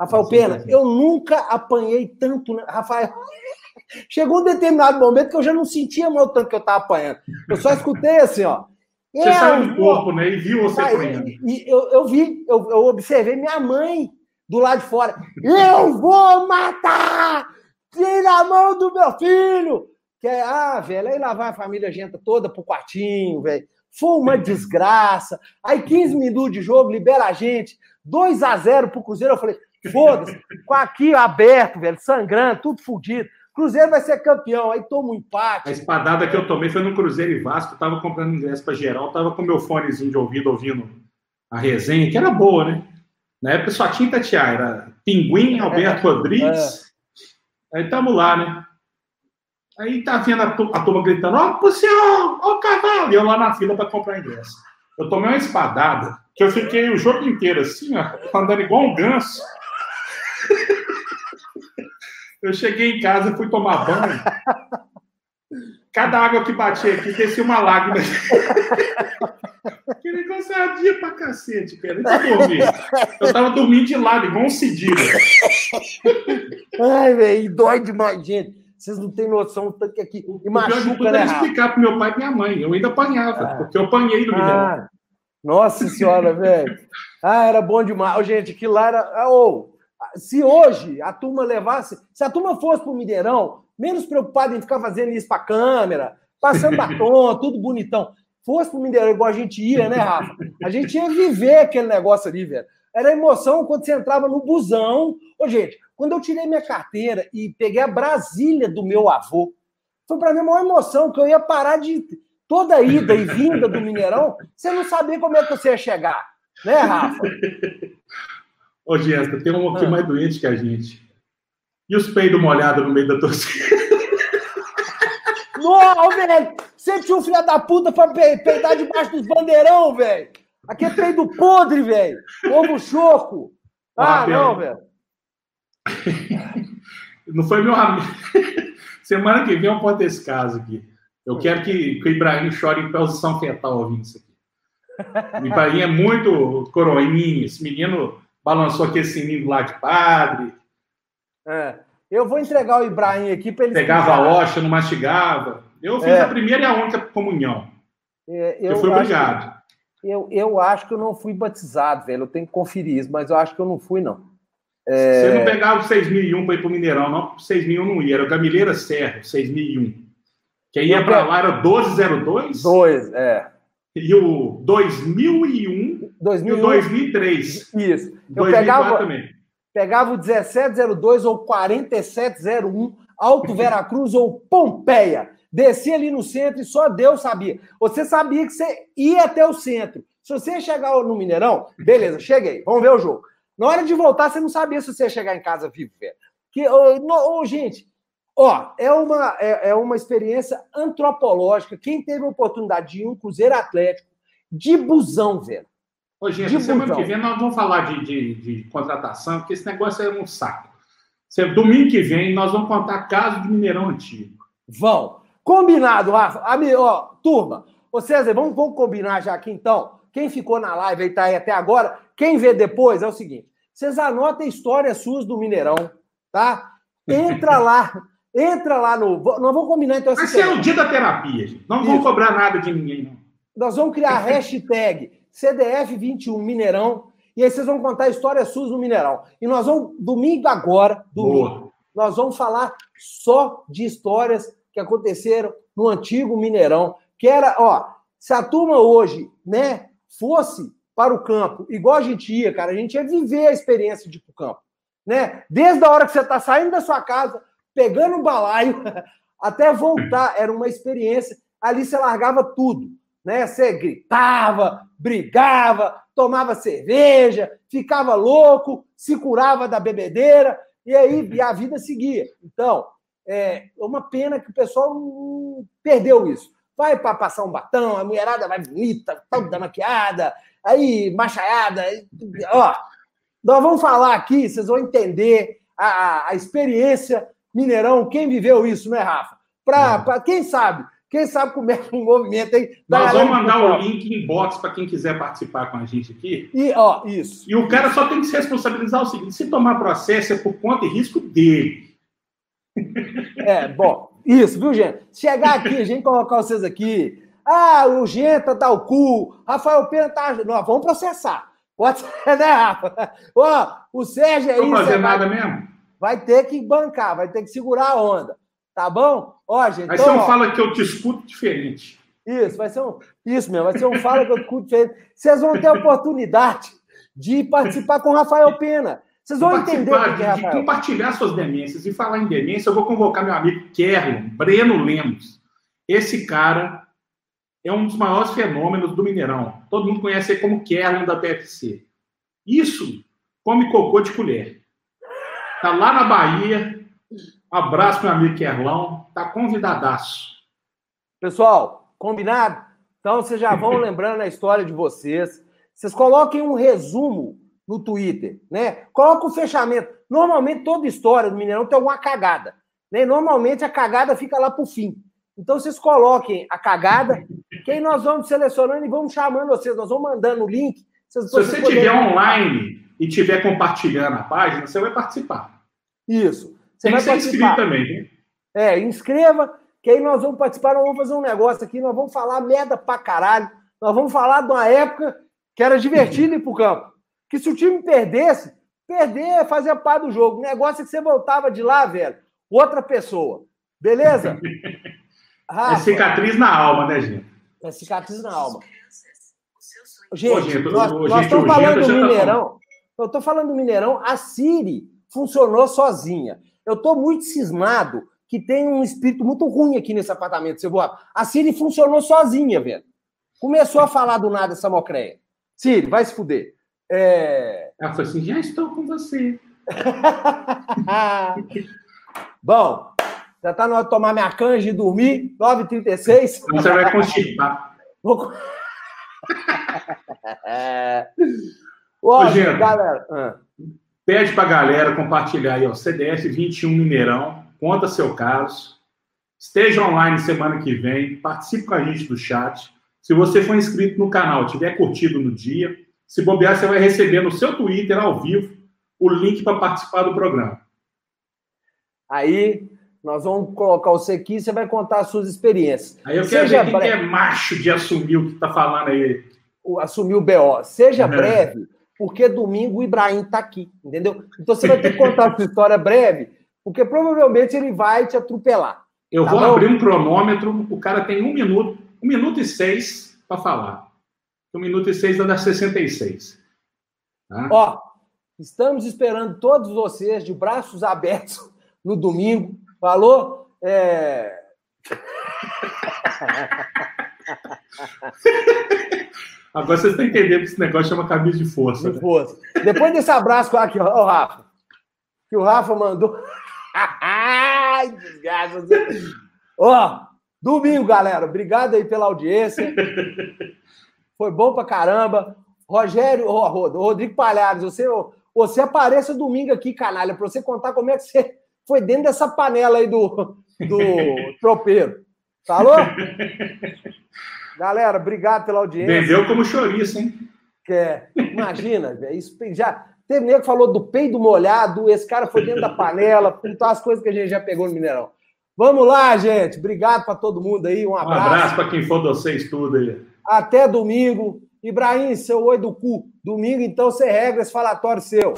Rafael Pena, eu nunca apanhei tanto. Rafael, Chegou um determinado momento que eu já não sentia mais o tanto que eu estava apanhando. Eu só escutei assim, ó. Você saiu do corpo, né? E viu você apanhando. Eu, eu vi, eu, eu observei minha mãe do lado de fora. Eu vou matar! Tira a mão do meu filho! Que é, ah, velho, aí lá vai a família gente toda pro quartinho, velho. Foi uma desgraça. Aí 15 minutos de jogo, libera a gente. 2 a 0 pro Cruzeiro. Eu falei, foda-se, com aqui aberto, velho, sangrando, tudo fodido. Cruzeiro vai ser campeão, aí toma um empate. A espadada que eu tomei foi no Cruzeiro e Vasco, eu tava comprando ingresso para geral, tava com meu fonezinho de ouvido ouvindo a resenha, que era boa, né? Na época só tinha Itatiaia, era Pinguim, Alberto Rodrigues. É. Aí estamos lá, né? Aí tá vendo a, a turma gritando, ó, oh, senhor, ó, o cavalo! E eu lá na fila para comprar ingresso. Eu tomei uma espadada, que eu fiquei o jogo inteiro assim, ó, andando igual um ganso. Eu cheguei em casa, fui tomar banho. Cada água que batia aqui, descia uma lágrima. Que negócio é pra cacete, cara. Deixa eu dormir. Eu tava dormindo de lado, igual um cedilho. Ai, velho, dói demais, gente. Vocês não têm noção do tanto que aqui. E machuca, né? explicar pro meu pai e minha mãe. Eu ainda apanhava, ah. porque eu apanhei no ah. Nossa senhora, velho. Ah, era bom demais. Oh, gente, que lá era. Oh, se hoje a turma levasse. Se a turma fosse pro Mineirão, menos preocupada em ficar fazendo isso pra câmera, passando batom, tudo bonitão fosse pro Mineirão igual a gente ia, né, Rafa? A gente ia viver aquele negócio ali, velho. Era emoção quando você entrava no busão. Ô, gente, quando eu tirei minha carteira e peguei a Brasília do meu avô, foi para mim a maior emoção, que eu ia parar de toda ida e vinda do Mineirão, você não sabia como é que você ia chegar. Né, Rafa? Ô, Jéssica, tem um aqui ah. mais doente que a gente. E os peidos molhados no meio da torcida? Não, velho! Você tinha um filho da puta pra peidar debaixo dos bandeirão, velho! Aqui é peido podre, velho! Ovo choco! Ah, não, velho! Não foi meu amigo. Semana que vem eu conto esse caso aqui. Eu quero que, que o Ibrahim chore em posição fetal ouvindo isso aqui. O Ibrahim é muito coroinha. Esse menino balançou aquele sininho lá de padre. É. Eu vou entregar o Ibrahim aqui para ele. Pegava a hoxa, não mastigava. Eu fiz é. a primeira e a única comunhão. É, eu, eu, fui obrigado. Que, eu, eu acho que eu não fui batizado, velho. Eu tenho que conferir isso, mas eu acho que eu não fui, não. É... Você não pegava o 6001 para ir para o Mineirão, não. 6001 não ia. Era o Gamileira Serra, 6001. Quem ia para lá era 1202? 2, é. E o 2001, 2001 e o 2003. Isso. Eu 2004 pegava, também pegava o 1702 ou 4701, Alto Veracruz ou Pompeia. Descia ali no centro e só Deus sabia. Você sabia que você ia até o centro. Se você chegar no Mineirão, beleza, cheguei, vamos ver o jogo. Na hora de voltar, você não sabia se você ia chegar em casa vivo, velho. Que, oh, oh, gente, ó, é uma, é, é, uma experiência antropológica. Quem teve a oportunidade de ir um Cruzeiro Atlético de busão, velho. Ô, gente, semana que vem nós vamos falar de, de, de, contratação, porque esse negócio é um saco. Domingo que vem nós vamos contar caso de Mineirão Antigo. Vão. Combinado, Rafa. Ami, ó, turma, ô César, vamos, vamos combinar já aqui então. Quem ficou na live e tá aí até agora, quem vê depois é o seguinte: vocês anotem histórias suas do Mineirão, tá? Entra lá, entra lá no. Nós vamos combinar então. Vai ser o dia da terapia, gente. Não vamos cobrar nada de ninguém, não. Nós vamos criar a hashtag CDF21 Mineirão. E aí vocês vão contar histórias suas no Mineirão. E nós vamos, domingo agora, domingo, Boa. nós vamos falar só de histórias que aconteceram no antigo Mineirão. Que era, ó, se a turma hoje, né, fosse para o campo, igual a gente ia, cara, a gente ia viver a experiência de ir para o campo. Né? Desde a hora que você está saindo da sua casa, pegando o balaio, até voltar, era uma experiência. Ali você largava tudo né? Você gritava, brigava, tomava cerveja, ficava louco, se curava da bebedeira e aí e a vida seguia. Então, é uma pena que o pessoal perdeu isso. Vai para passar um batom, a mulherada vai bonita, toda maquiada, aí machaiada, ó. Nós vamos falar aqui, vocês vão entender a, a experiência Mineirão, quem viveu isso, né, Rafa? Para quem sabe, quem sabe começa um movimento aí. Nós vamos mandar o link em box para quem quiser participar com a gente aqui. E, ó, isso. E o cara só tem que se responsabilizar o seguinte: se tomar processo é por conta e risco dele. É, bom, isso, viu, gente? Chegar aqui, a gente colocar vocês aqui. Ah, o Genta tá o cu, Rafael Pena tá. Nós vamos processar. Pode ser, né, Rafa? Ó, o Sérgio aí. Não fazer nada vai, mesmo? Vai ter que bancar, vai ter que segurar a onda. Tá bom? Ó, gente. Vai então, ser um ó, fala que eu te escuto diferente. Isso, vai ser um. Isso mesmo, vai ser um fala que eu te escuto diferente. Vocês vão ter a oportunidade de participar com o Rafael Pena. Vocês vão entender o que é, Rafael. De compartilhar suas demências. E falar em demência, eu vou convocar meu amigo Kerlon, Breno Lemos. Esse cara é um dos maiores fenômenos do Mineirão. Todo mundo conhece ele como Kerlon da PFC. Isso come cocô de colher. Tá lá na Bahia. Um abraço, meu amigo Kerlão. Tá convidadaço. Pessoal, combinado? Então vocês já vão lembrando a história de vocês. Vocês coloquem um resumo no Twitter, né? Coloca o fechamento. Normalmente toda história do Mineirão tem alguma cagada. Né? Normalmente a cagada fica lá pro fim. Então vocês coloquem a cagada, que aí nós vamos selecionando e vamos chamando vocês. Nós vamos mandando o link. Se você estiver online e estiver compartilhando a página, você vai participar. Isso. Você Tem vai que ser participar. inscrito também. Hein? É, inscreva, que aí nós vamos participar, nós vamos fazer um negócio aqui, nós vamos falar merda pra caralho. Nós vamos falar de uma época que era divertido ir pro campo. Que se o time perdesse, perder fazia parte do jogo. O negócio é que você voltava de lá, velho, outra pessoa. Beleza? Rafa, é cicatriz na alma, né, gente? É cicatriz na alma. Gente, Ô, gente nós, nós gente, estamos falando do tá Mineirão. Tá eu estou falando do Mineirão. A Siri funcionou sozinha. Eu estou muito cismado que tem um espírito muito ruim aqui nesse apartamento, seu boa. A Siri funcionou sozinha, velho. Começou a falar do nada essa mocreia. Siri, vai se fuder. É... Ela falou assim: já estou com você. Bom, já está na hora de tomar minha canja e dormir. 9h36. Você vai constipar. Vou... Ô, gente, galera. Ah. Pede pra galera compartilhar aí, ó. CDF 21 Mineirão. Conta seu caso. Esteja online semana que vem. Participe com a gente do chat. Se você for inscrito no canal, tiver curtido no dia, se bobear, você vai receber no seu Twitter, ao vivo, o link para participar do programa. Aí, nós vamos colocar você aqui e você vai contar as suas experiências. Aí eu quero Seja ver quem breve... é macho de assumir o que está falando aí. O, assumir o BO. Seja breve, porque domingo o Ibrahim está aqui, entendeu? Então você vai ter que contar a sua história breve, porque provavelmente ele vai te atropelar. Eu tá vou bom? abrir um cronômetro, o cara tem um minuto, um minuto e seis para falar. Um minuto e seis dá 66. Tá? Ó, estamos esperando todos vocês de braços abertos no domingo Falou? É... Agora vocês estão entendendo que esse negócio chama camisa de força. De né? força. Depois desse abraço aqui, ó, o Rafa. Que o Rafa mandou. Ai, desgraça. Ó, domingo, galera. Obrigado aí pela audiência. Foi bom pra caramba. Rogério, oh, Rodrigo Palhares, você, você apareça domingo aqui, canalha, para você contar como é que você foi dentro dessa panela aí do, do tropeiro. Falou? Galera, obrigado pela audiência. Vendeu como chouriço, hein? É, imagina, isso já teve nego que falou do peido molhado, esse cara foi dentro da panela, contou as coisas que a gente já pegou no Mineirão. Vamos lá, gente. Obrigado para todo mundo aí. Um abraço. Um abraço para quem for vocês tudo aí. Até domingo. Ibrahim, seu oi do cu. Domingo, então, você regra esse falatório seu.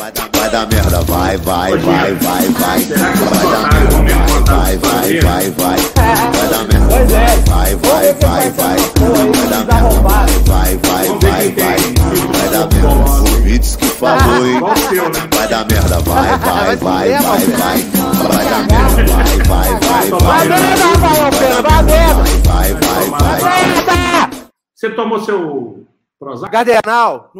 Vai dar merda, vai, vai, vai, vai, vai. Vai dar merda, vai, vai, vai, vai. Vai dar merda, vai, vai, vai, vai. Vai dar merda, vai, vai, vai, vai. Vai dar merda, o Vitz que falou, hein? Vai dar merda, vai, vai, vai, vai, vai. Vai dar merda, vai, vai, vai, vai. Vai merda, vai, vai, vai, vai. Você tomou seu Prozac? Cardenal.